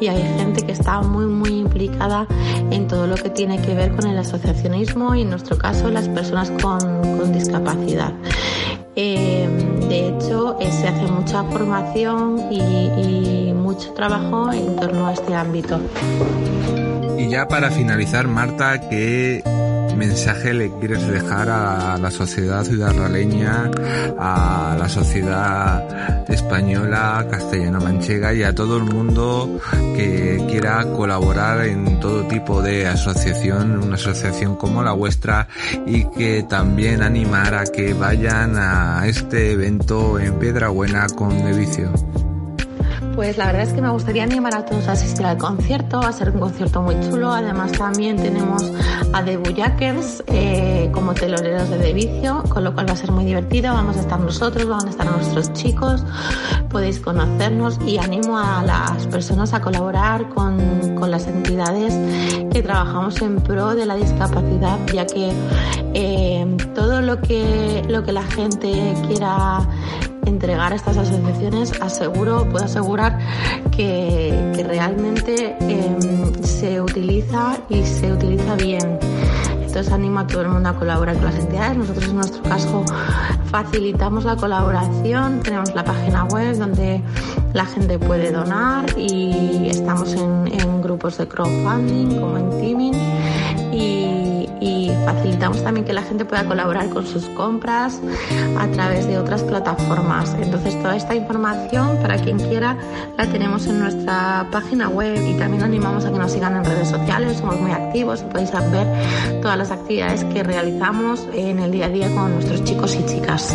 y hay gente que está muy, muy implicada en todo lo que tiene que ver con el asociacionismo y en nuestro caso las personas con, discapacidad. Eh, de hecho, eh, se hace mucha formación y, y mucho trabajo en torno a este ámbito. Y ya para finalizar, Marta, ¿qué mensaje le quieres dejar a la sociedad ciudadaleña, a la sociedad española, castellano-manchega y a todo el mundo que quiera colaborar en todo tipo de asociación, una asociación como la vuestra y que también animar a que vayan a este evento en Piedrabuena con Devicio? Pues la verdad es que me gustaría animar a todos a asistir al concierto, va a ser un concierto muy chulo. Además también tenemos a The Bulljackers eh, como teloneros de Devicio, con lo cual va a ser muy divertido. Vamos a estar nosotros, van a estar nuestros chicos, podéis conocernos y animo a las personas a colaborar con, con las entidades que trabajamos en pro de la discapacidad, ya que eh, todo lo que, lo que la gente quiera entregar a estas asociaciones, aseguro, puedo asegurar que, que realmente em, se utiliza y se utiliza bien. Entonces animo a todo el mundo a colaborar con las entidades. Nosotros en nuestro caso facilitamos la colaboración, tenemos la página web donde la gente puede donar y estamos en, en grupos de crowdfunding como en Teaming y y facilitamos también que la gente pueda colaborar con sus compras a través de otras plataformas. Entonces toda esta información para quien quiera la tenemos en nuestra página web y también animamos a que nos sigan en redes sociales, somos muy activos y podéis ver todas las actividades que realizamos en el día a día con nuestros chicos y chicas.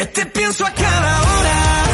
que te pienso a cada hora.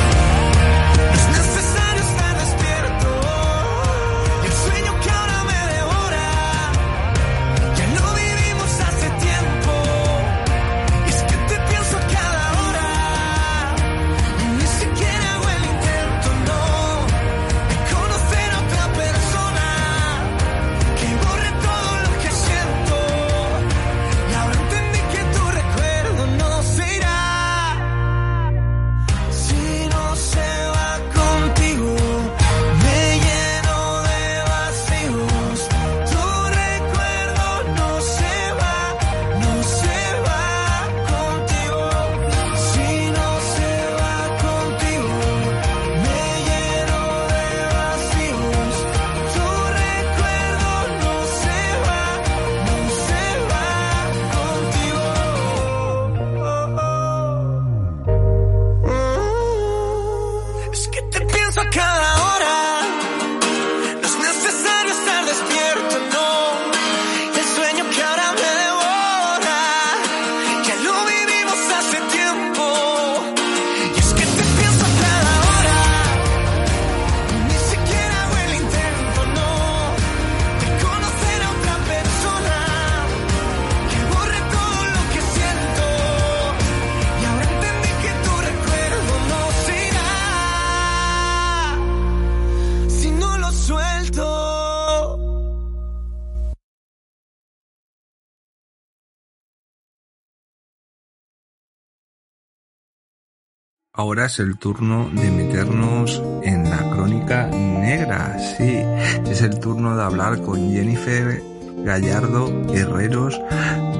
Es el turno de meternos en la crónica negra. Sí, es el turno de hablar con Jennifer Gallardo Herreros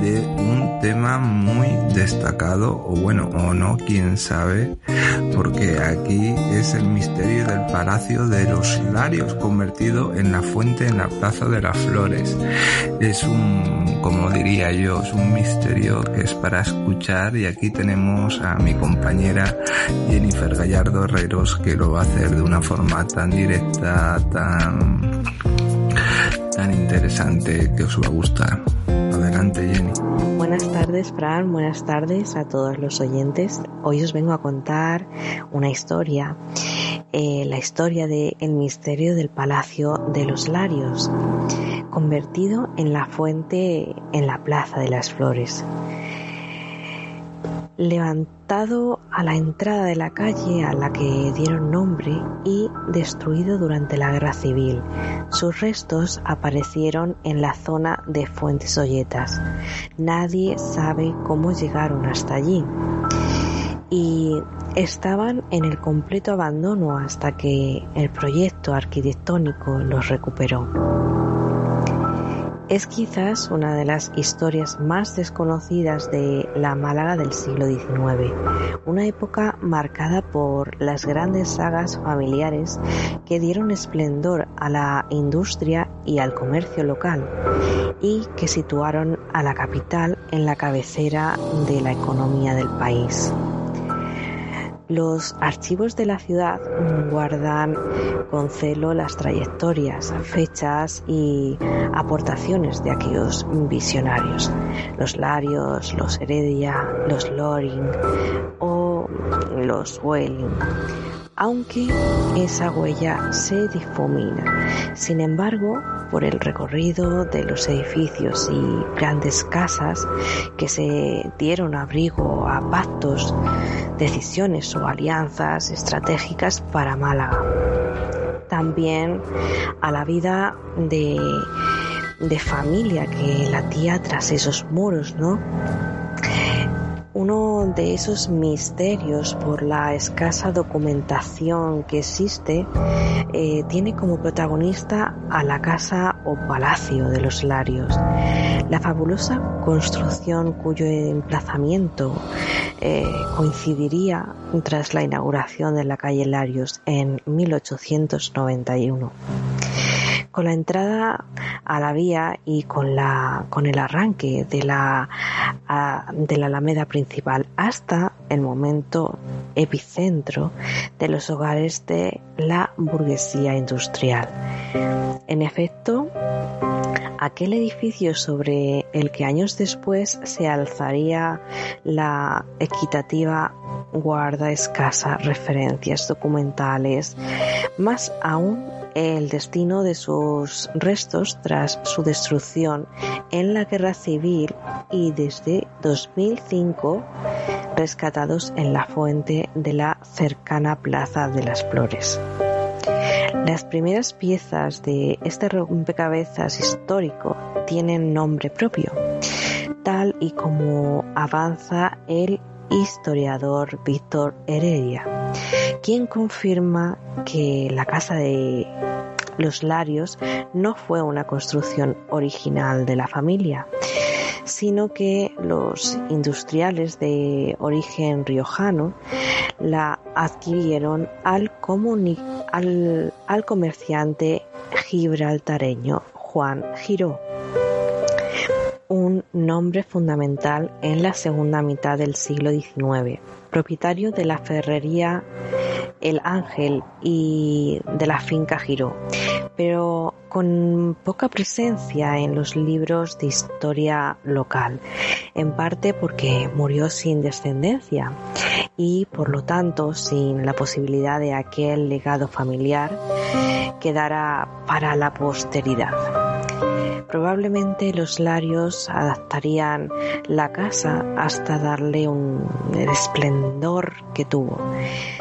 de un tema muy destacado, o bueno, o no, quién sabe, porque aquí es el misterio del Palacio de los Hilarios, convertido en la fuente en la Plaza de las Flores. Es un, como diría yo, es un misterio que es para escuchar y aquí tenemos a mi compañera Jennifer Gallardo Herreros que lo va a hacer de una forma tan directa, tan tan interesante que os va a gustar. Buenas tardes, Fran. Buenas tardes a todos los oyentes. Hoy os vengo a contar una historia, eh, la historia de El misterio del Palacio de los Larios, convertido en la fuente en la Plaza de las Flores levantado a la entrada de la calle a la que dieron nombre y destruido durante la guerra civil. Sus restos aparecieron en la zona de Fuentes Olletas. Nadie sabe cómo llegaron hasta allí. Y estaban en el completo abandono hasta que el proyecto arquitectónico los recuperó. Es quizás una de las historias más desconocidas de la Málaga del siglo XIX, una época marcada por las grandes sagas familiares que dieron esplendor a la industria y al comercio local y que situaron a la capital en la cabecera de la economía del país. Los archivos de la ciudad guardan con celo las trayectorias, fechas y aportaciones de aquellos visionarios, los Larios, los Heredia, los Loring o los Welling aunque esa huella se difumina. Sin embargo, por el recorrido de los edificios y grandes casas que se dieron abrigo a pactos, decisiones o alianzas estratégicas para Málaga. También a la vida de, familia que latía tras esos muros, ¿no? Uno de esos misterios por la escasa documentación que existe eh, tiene como protagonista a la casa o palacio de los Larios. La fabulosa construcción cuyo emplazamiento eh, coincidiría tras la inauguración de la calle Larios en 1891 con la entrada a la vía y con la con el arranque de la de la alameda principal hasta el momento epicentro de los hogares de la burguesía industrial. En efecto, aquel edificio sobre el que años después se alzaría la equitativa guarda escasa referencias documentales, más aún el destino de sus restos tras su destrucción en la guerra civil y desde 2005 rescatados en la fuente de la cercana Plaza de las Flores. Las primeras piezas de este rompecabezas histórico tienen nombre propio, tal y como avanza el historiador Víctor Heredia, quien confirma que la casa de los Larios no fue una construcción original de la familia, sino que los industriales de origen riojano la adquirieron al, al, al comerciante gibraltareño Juan Giró un nombre fundamental en la segunda mitad del siglo XIX, propietario de la ferrería El Ángel y de la finca Giró, pero con poca presencia en los libros de historia local, en parte porque murió sin descendencia y por lo tanto sin la posibilidad de aquel legado familiar quedara para la posteridad. Probablemente los Larios adaptarían la casa hasta darle un esplendor que tuvo.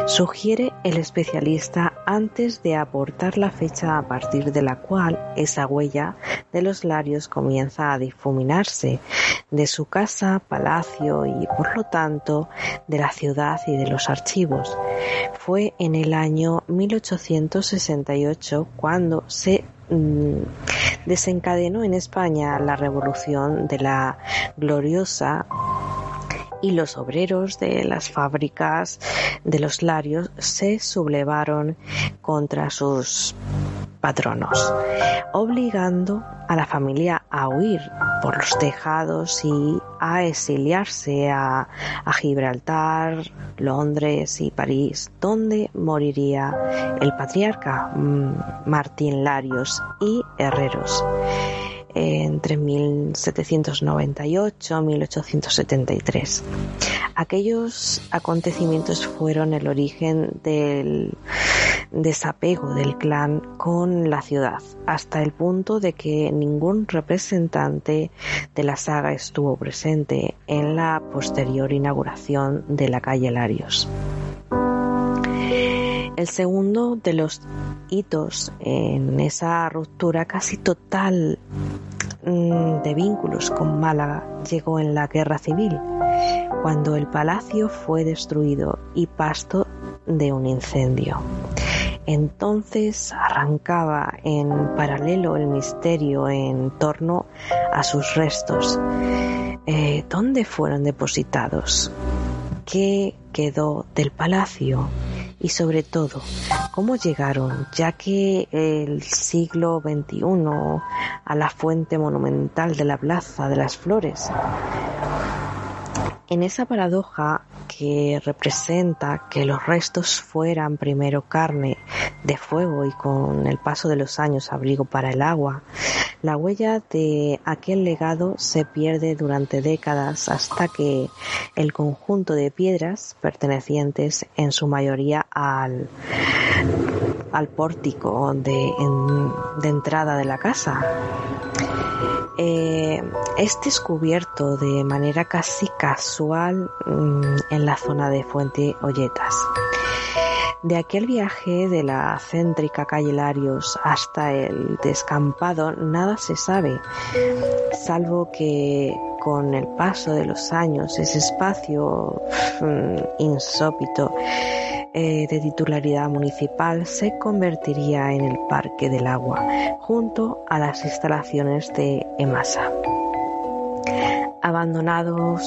Sugiere el especialista antes de aportar la fecha a partir de la cual esa huella de los Larios comienza a difuminarse de su casa, palacio y por lo tanto de la ciudad y de los archivos. Fue en el año 1868 cuando se Mm, desencadenó en España la revolución de la gloriosa y los obreros de las fábricas de los Larios se sublevaron contra sus patronos, obligando a la familia a huir por los tejados y a exiliarse a, Gibraltar, Londres y París, donde moriría el patriarca mm, Martín Larios y Herreros. Entre 1798 y 1873. Aquellos acontecimientos fueron el origen del desapego del clan con la ciudad, hasta el punto de que ningún representante de la saga estuvo presente en la posterior inauguración de la calle Larios. El segundo de los hitos en esa ruptura casi total mm, de vínculos con Málaga llegó en la guerra civil, cuando el palacio fue destruido y pasto de un incendio. Entonces arrancaba en paralelo el misterio en torno a sus restos. Eh, ¿Dónde fueron depositados? ¿Qué quedó del palacio? Y sobre todo cómo llegaron, ya que el siglo XXI a la fuente monumental de la Plaza de las Flores. En esa paradoja que representa que los restos fueran primero carne de fuego y con el paso de los años abrigo para el agua, la huella de aquel legado se pierde durante décadas hasta que el conjunto de piedras pertenecientes en su mayoría al, al pórtico de, entrada de la casa. Eh, es descubierto de manera casi casual mm, en la zona de Fuente Olletas. De aquel viaje de la céntrica calle Larios hasta el descampado nada se sabe, salvo que con el paso de los años ese espacio mm, insópito eh, de titularidad municipal se convertiría en el Parque del Agua, junto a las instalaciones de EMASA. Abandonados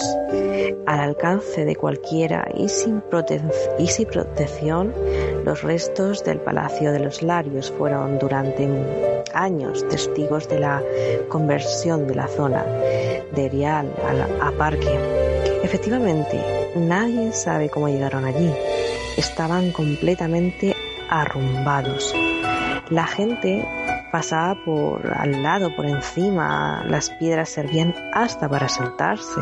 al alcance de cualquiera y sin, protección, los restos del Palacio de los Larios fueron durante años testigos de la conversión de la zona de Erial a parque. Efectivamente, nadie sabe cómo llegaron allí estaban completamente arrumbados. La gente pasaba por al lado, por encima, las piedras servían hasta para sentarse.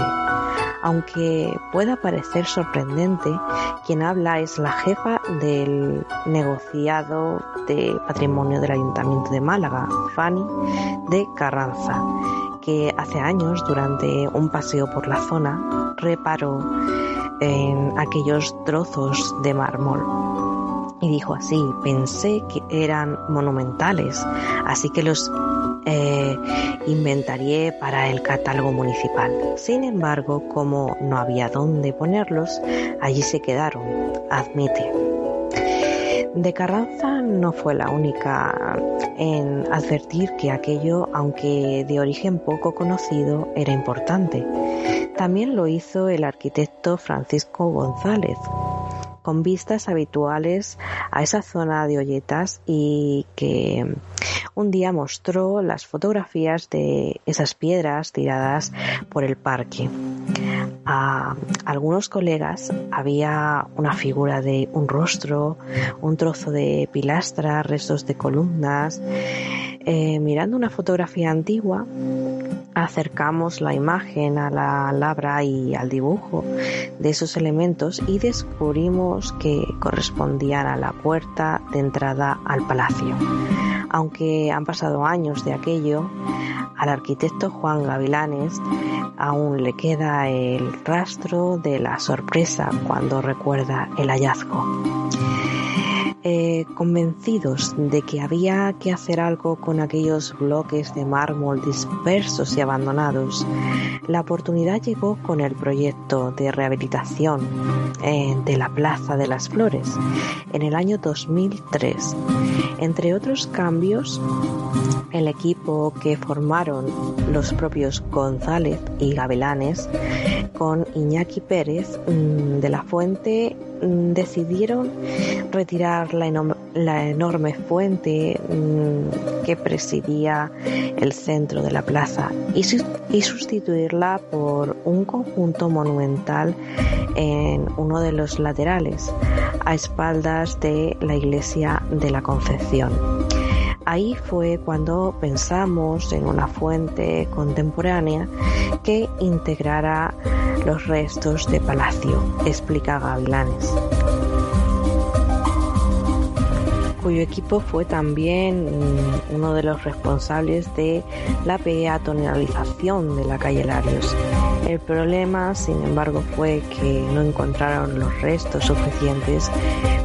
Aunque pueda parecer sorprendente, quien habla es la jefa del negociado de patrimonio del Ayuntamiento de Málaga, Fanny de Carranza, que hace años, durante un paseo por la zona, reparó en aquellos trozos de mármol. Y dijo así, pensé que eran monumentales, así que los eh, inventaría para el catálogo municipal. Sin embargo, como no había dónde ponerlos, allí se quedaron, admite. De Carranza no fue la única en advertir que aquello, aunque de origen poco conocido, era importante. También lo hizo el arquitecto Francisco González, con vistas habituales a esa zona de Olletas y que un día mostró las fotografías de esas piedras tiradas por el parque. A algunos colegas había una figura de un rostro, un trozo de pilastra, restos de columnas. Eh, mirando una fotografía antigua, acercamos la imagen a la labra y al dibujo de esos elementos y descubrimos que correspondían a la puerta de entrada al palacio. Aunque han pasado años de aquello, al arquitecto Juan Gavilanes aún le queda el rastro de la sorpresa cuando recuerda el hallazgo. Eh, convencidos de que había que hacer algo con aquellos bloques de mármol dispersos y abandonados, la oportunidad llegó con el proyecto de rehabilitación eh, de la Plaza de las Flores en el año 2003. Entre otros cambios, el equipo que formaron los propios González y Gavilanes con Iñaki Pérez mm, de la Fuente mm, decidieron retirar la, enorme fuente mm, que presidía el centro de la plaza y, y sustituirla por un conjunto monumental en uno de los laterales, a espaldas de la iglesia de la Concepción. Ahí fue cuando pensamos en una fuente contemporánea que integrara los restos de Palacio, explica Gavilanes cuyo equipo fue también uno de los responsables de la peatonalización de la calle Larios. El problema, sin embargo, fue que no encontraron los restos suficientes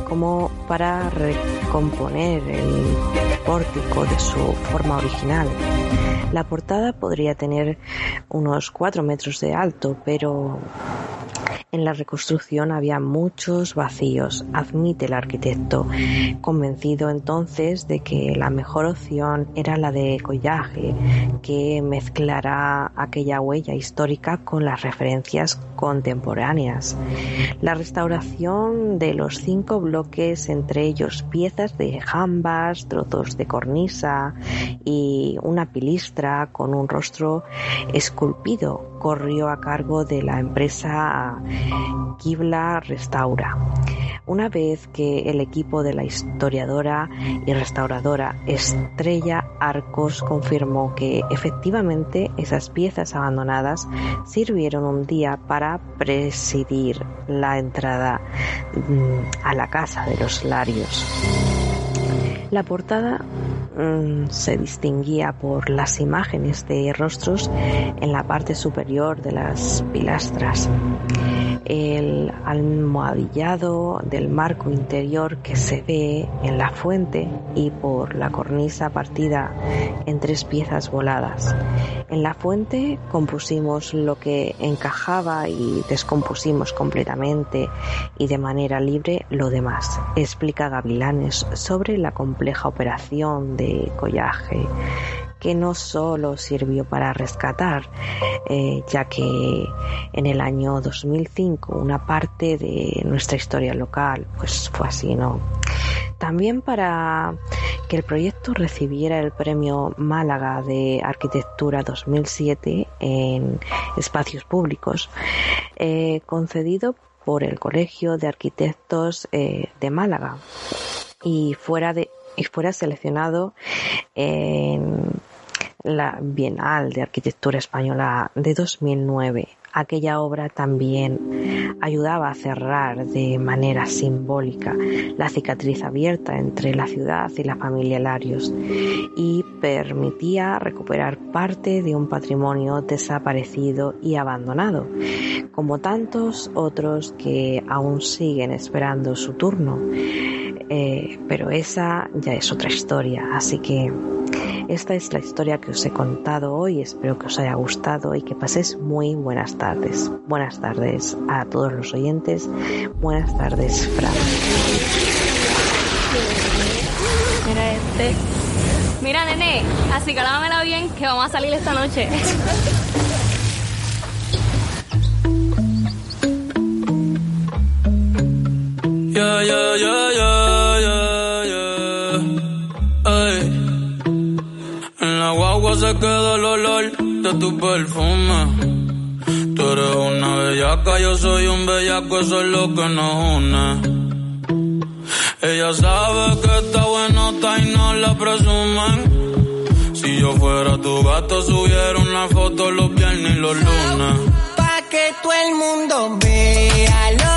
como para recomponer el pórtico de su forma original. La portada podría tener unos 4 metros de alto, pero en la reconstrucción había muchos vacíos, admite el arquitecto, convencido entonces de que la mejor opción era la de Collaje, que mezclará aquella huella histórica con las referencias contemporáneas. La restauración de los cinco bloques, entre ellos piezas de jambas, trozos de cornisa y una pilistra con un rostro esculpido, corrió a cargo de la empresa Kibla Restaura. Una vez que el equipo de la historiadora y restauradora Estrella Arcos confirmó que efectivamente esas piezas abandonadas sirvieron un día para presidir la entrada mm, a la casa de los Larios. La portada mm, se distinguía por las imágenes de rostros en la parte superior de las pilastras, el almohadillado del marco interior que se ve en la fuente y por la cornisa partida en tres piezas voladas. En la fuente compusimos lo que encajaba y descompusimos completamente y de manera libre lo demás, explica Gavilanes sobre la compleja operación de collaje que no solo sirvió para rescatar, eh, ya que en el año 2005 una parte de nuestra historia local pues fue así, ¿no? También para que el proyecto recibiera el premio Málaga de Arquitectura 2007 en espacios públicos, eh, concedido por el Colegio de Arquitectos eh, de Málaga y fuera de y fuera seleccionado en la Bienal de Arquitectura Española de 2009. Aquella obra también ayudaba a cerrar de manera simbólica la cicatriz abierta entre la ciudad y la familia Larios y permitía recuperar parte de un patrimonio desaparecido y abandonado, como tantos otros que aún siguen esperando su turno. Eh, pero esa ya es otra historia, así que esta es la historia que os he contado hoy, espero que os haya gustado y que paséis muy buenas tardes. Buenas tardes a todos los oyentes, buenas tardes Fran. Mira este. Mira nene, así que bien que vamos a salir esta noche. Ya, ya, ya, ya. se queda el olor de tu perfume. Tú eres una bellaca, yo soy un bellaco, eso es lo que nos une. Ella sabe que está buenota y no la presumen. Si yo fuera tu gato, subiera una foto los viernes y los lunes. Pa' que todo el mundo vea lo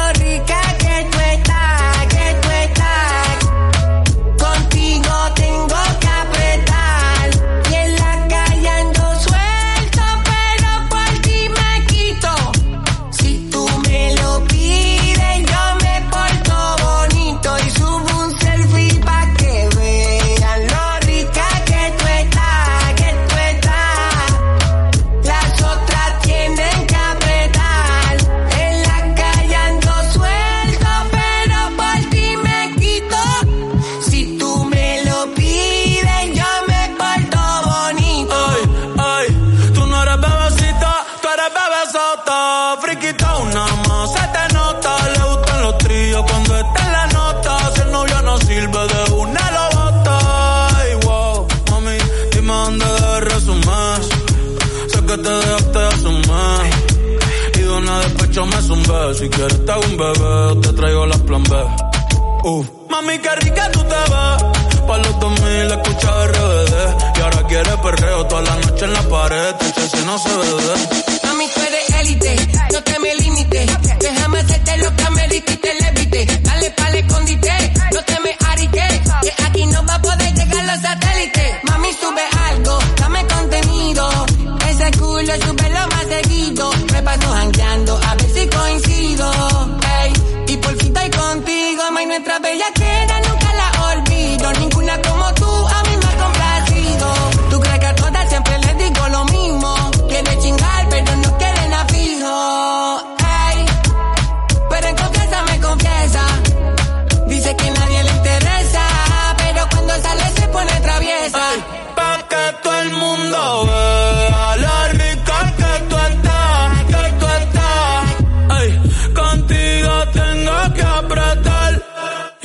Si quieres te hago un bebé, te traigo las plan B. Uf. Mami, qué rica tú te ves pa' los 2000 escucha RBD. Y ahora quiere perreo toda la noche en la pared. si no se ve. Mami, tú eres élite, no te me limites. Déjame hacerte lo que me y te levite. Dale pa'l escondite, no te me arique. Que aquí no va a poder llegar los satélites. Mami, sube algo, dame contenido. Ese culo sube lo más seguido. Nuestra bella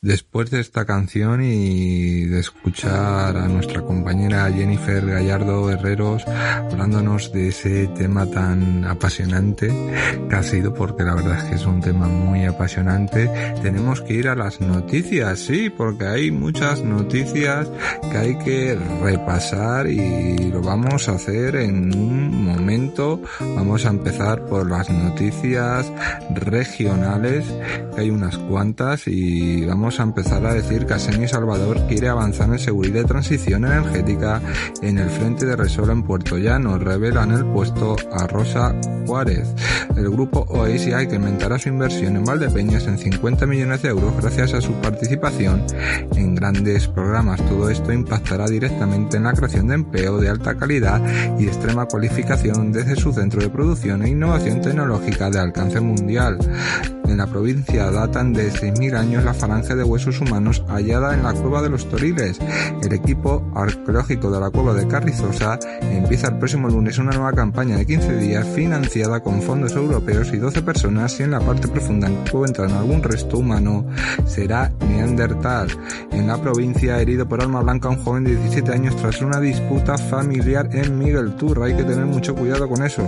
Después de esta canción y de escuchar a nuestra compañera Jennifer Gallardo Herreros hablándonos de ese tema tan apasionante que ha sido, porque la verdad es que es un tema muy apasionante, tenemos que ir a las noticias, sí, porque hay muchas noticias que hay que repasar y lo vamos a hacer en un momento. Vamos a empezar por las noticias regionales, que hay unas cuantas y vamos a empezar a decir que Asenio Salvador quiere avanzar en seguridad y transición energética en el frente de Resol en Puerto Llano. Revelan el puesto a Rosa Juárez. El grupo OASI que aumentará su inversión en Valdepeñas en 50 millones de euros gracias a su participación en grandes programas. Todo esto impactará directamente en la creación de empleo de alta calidad y extrema cualificación desde su centro de producción e innovación tecnológica de alcance mundial. En la provincia datan de 6.000 años la falange de huesos humanos hallada en la cueva de los Toriles. El equipo arqueológico de la cueva de Carrizosa empieza el próximo lunes una nueva campaña de 15 días financiada con fondos europeos y 12 personas y en la parte profunda encuentran algún resto humano será Neandertal. En la provincia herido por arma blanca un joven de 17 años tras una disputa familiar en Miguel Turra. Hay que tener mucho cuidado con eso.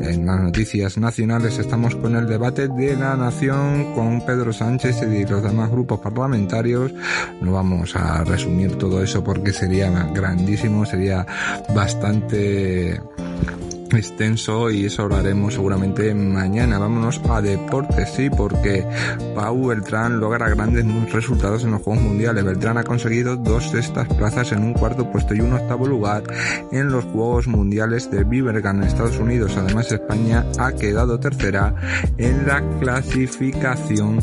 En las noticias nacionales estamos con el debate de la nación con Pedro Sánchez y los demás grupos parlamentarios. No vamos a resumir todo eso porque sería grandísimo, sería bastante extenso y eso hablaremos seguramente mañana. Vámonos a deportes, sí, porque Pau Beltrán logra grandes resultados en los Juegos Mundiales. Beltrán ha conseguido dos sextas plazas en un cuarto puesto y un octavo lugar en los Juegos Mundiales de Birmingham Estados Unidos. Además, España ha quedado tercera en la clasificación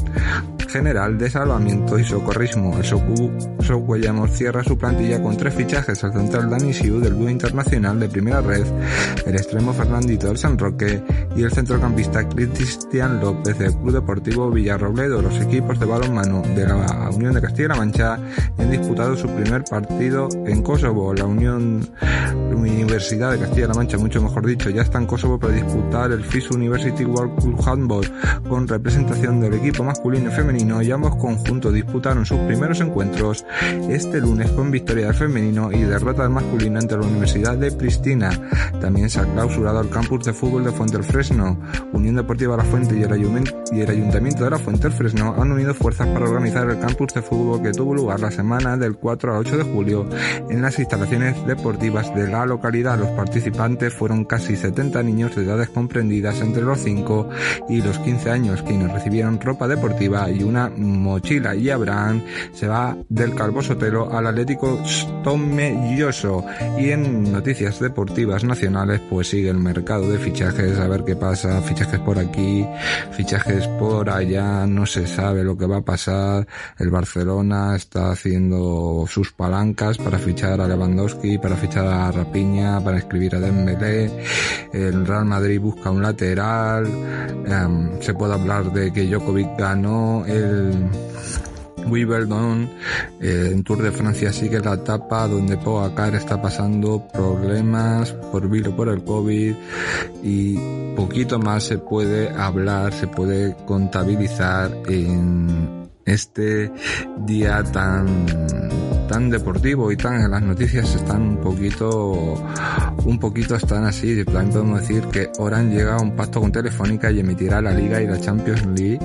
general de salvamiento y socorrismo. El Socu Socuellamos cierra su plantilla con tres fichajes al central Dani Siu del dúo internacional de primera red, el extremo Fernandito del San Roque y el centrocampista Cristian López del Club Deportivo Villarrobledo. Los equipos de balonmano de la Unión de Castilla-La Mancha han disputado su primer partido en Kosovo. La Unión Universidad de Castilla-La Mancha, mucho mejor dicho, ya está en Kosovo para disputar el FIS University World Club Handball con representación del equipo masculino y femenino y ambos conjuntos disputaron sus primeros encuentros este lunes con victoria del femenino y derrota del masculino ante la Universidad de Pristina. También se clausurado el campus de fútbol de Fuente del Fresno. Unión Deportiva La Fuente y el, y el Ayuntamiento de La Fuente del Fresno han unido fuerzas para organizar el campus de fútbol que tuvo lugar la semana del 4 al 8 de julio en las instalaciones deportivas de la localidad. Los participantes fueron casi 70 niños de edades comprendidas entre los 5 y los 15 años quienes recibieron ropa deportiva y una mochila y Abraham se va del Calvo Sotelo al Atlético Stomelloso y en noticias deportivas nacionales pues sigue el mercado de fichajes a ver qué pasa fichajes por aquí fichajes por allá no se sabe lo que va a pasar. El Barcelona está haciendo sus palancas para fichar a Lewandowski para fichar a Rapiña para escribir a Dembélé. El Real Madrid busca un lateral. Em, se puede hablar de que Djokovic ganó el Wimbledon, eh, en Tour de Francia sigue la etapa donde Pogacar está pasando problemas por vilo por el COVID y poquito más se puede hablar, se puede contabilizar en este día tan tan deportivo y tan las noticias están un poquito un poquito están así también podemos decir que Oran llega a un pacto con Telefónica y emitirá la Liga y la Champions League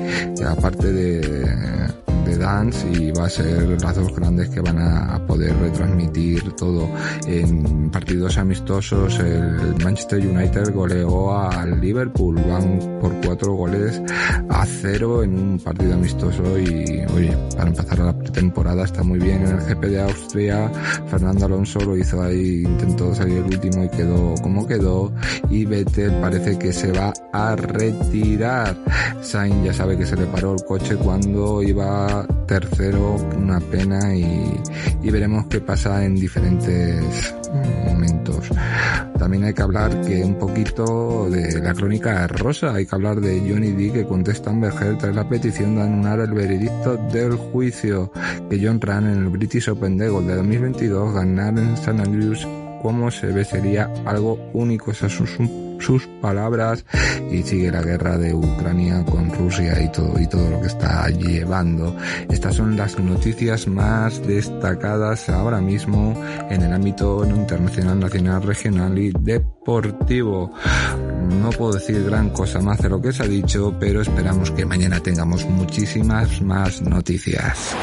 aparte de de Dance y va a ser las dos grandes que van a poder retransmitir todo en partidos amistosos. El Manchester United goleó al Liverpool, van por cuatro goles a cero en un partido amistoso y oye, para empezar la pretemporada está muy bien en el GP de Austria. Fernando Alonso lo hizo ahí, intentó salir el último y quedó como quedó y Vettel parece que se va a retirar. Sainz ya sabe que se le paró el coche cuando iba tercero, una pena y, veremos qué pasa en diferentes momentos. También hay que hablar que un poquito de la crónica rosa, hay que hablar de Johnny D que contesta a Berger tras la petición de anular el veredicto del juicio que John Ran en el British Open de de 2022 ganar en San Andrews como se ve sería algo único. Esas son sus palabras y sigue la guerra de Ucrania con Rusia y todo y todo lo que está llevando. Estas son las noticias más destacadas ahora mismo en el ámbito internacional, nacional, regional y deportivo. No puedo decir gran cosa más de lo que se ha dicho, pero esperamos que mañana tengamos muchísimas más noticias.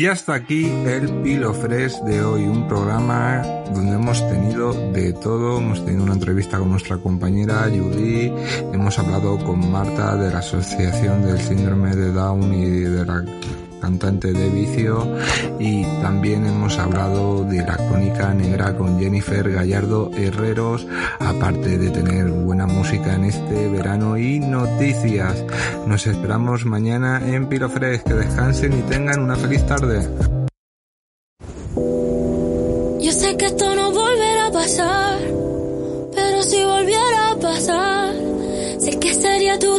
Y hasta aquí el Pilo Fresh de hoy, un programa donde hemos tenido de todo, hemos tenido una entrevista con nuestra compañera Judy, hemos hablado con Marta de la Asociación del Síndrome de Down y de la cantante de vicio. Y también hemos hablado de la crónica negra con Jennifer Gallardo Herreros aparte de tener buena música en este verano y noticias. Nos esperamos mañana en Pirofres. Que descansen y tengan una feliz tarde. Yo sé que esto no volverá a pasar pero si volviera a pasar sé que sería tu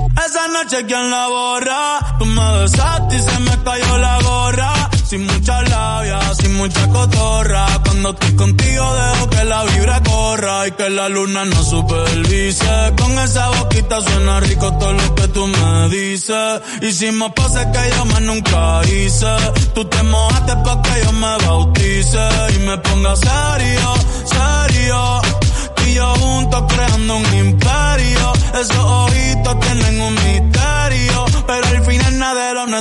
Esa noche quien la borra. Tú me besaste y se me cayó la gorra. Sin mucha labia, sin mucha cotorra. Cuando estoy contigo dejo que la vibra corra y que la luna no supervise. Con esa boquita suena rico todo lo que tú me dices. Hicimos poses que yo más nunca hice. Tú te mojaste pa' que yo me bautice y me ponga serio,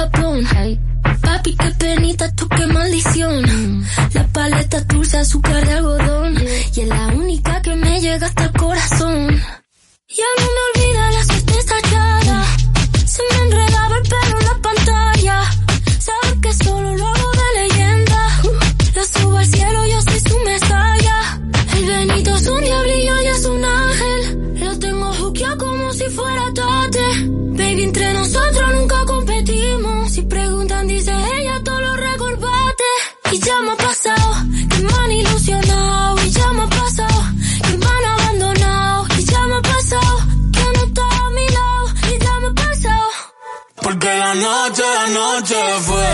Japón. Papi, qué penita, tú qué maldición. La paleta dulce, azúcar de algodón. Y es la única que me llega hasta el corazón. Ya no me olvida la suerte estallada. Se me enredaba el pelo en la pantalla. Sabes que solo lo pasado que me han ilusionado. Y ya me ha pasado que me han abandonado. Y ya me ha pasado que no está a mi lado. Y ya me ha pasado. Porque la noche, la noche fue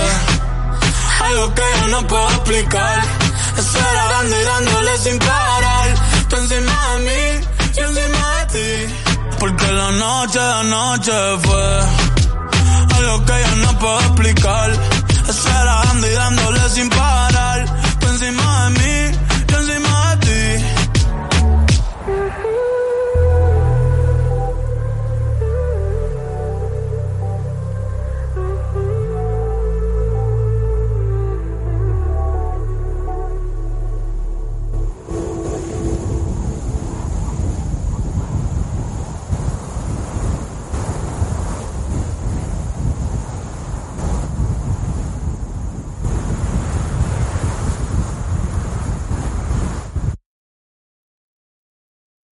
algo que yo no puedo explicar. Esperando y dándole sin parar. Tú encima de mí, yo encima de ti. Porque la noche, la noche fue algo que yo no puedo explicar. Esperando y dándole sin parar.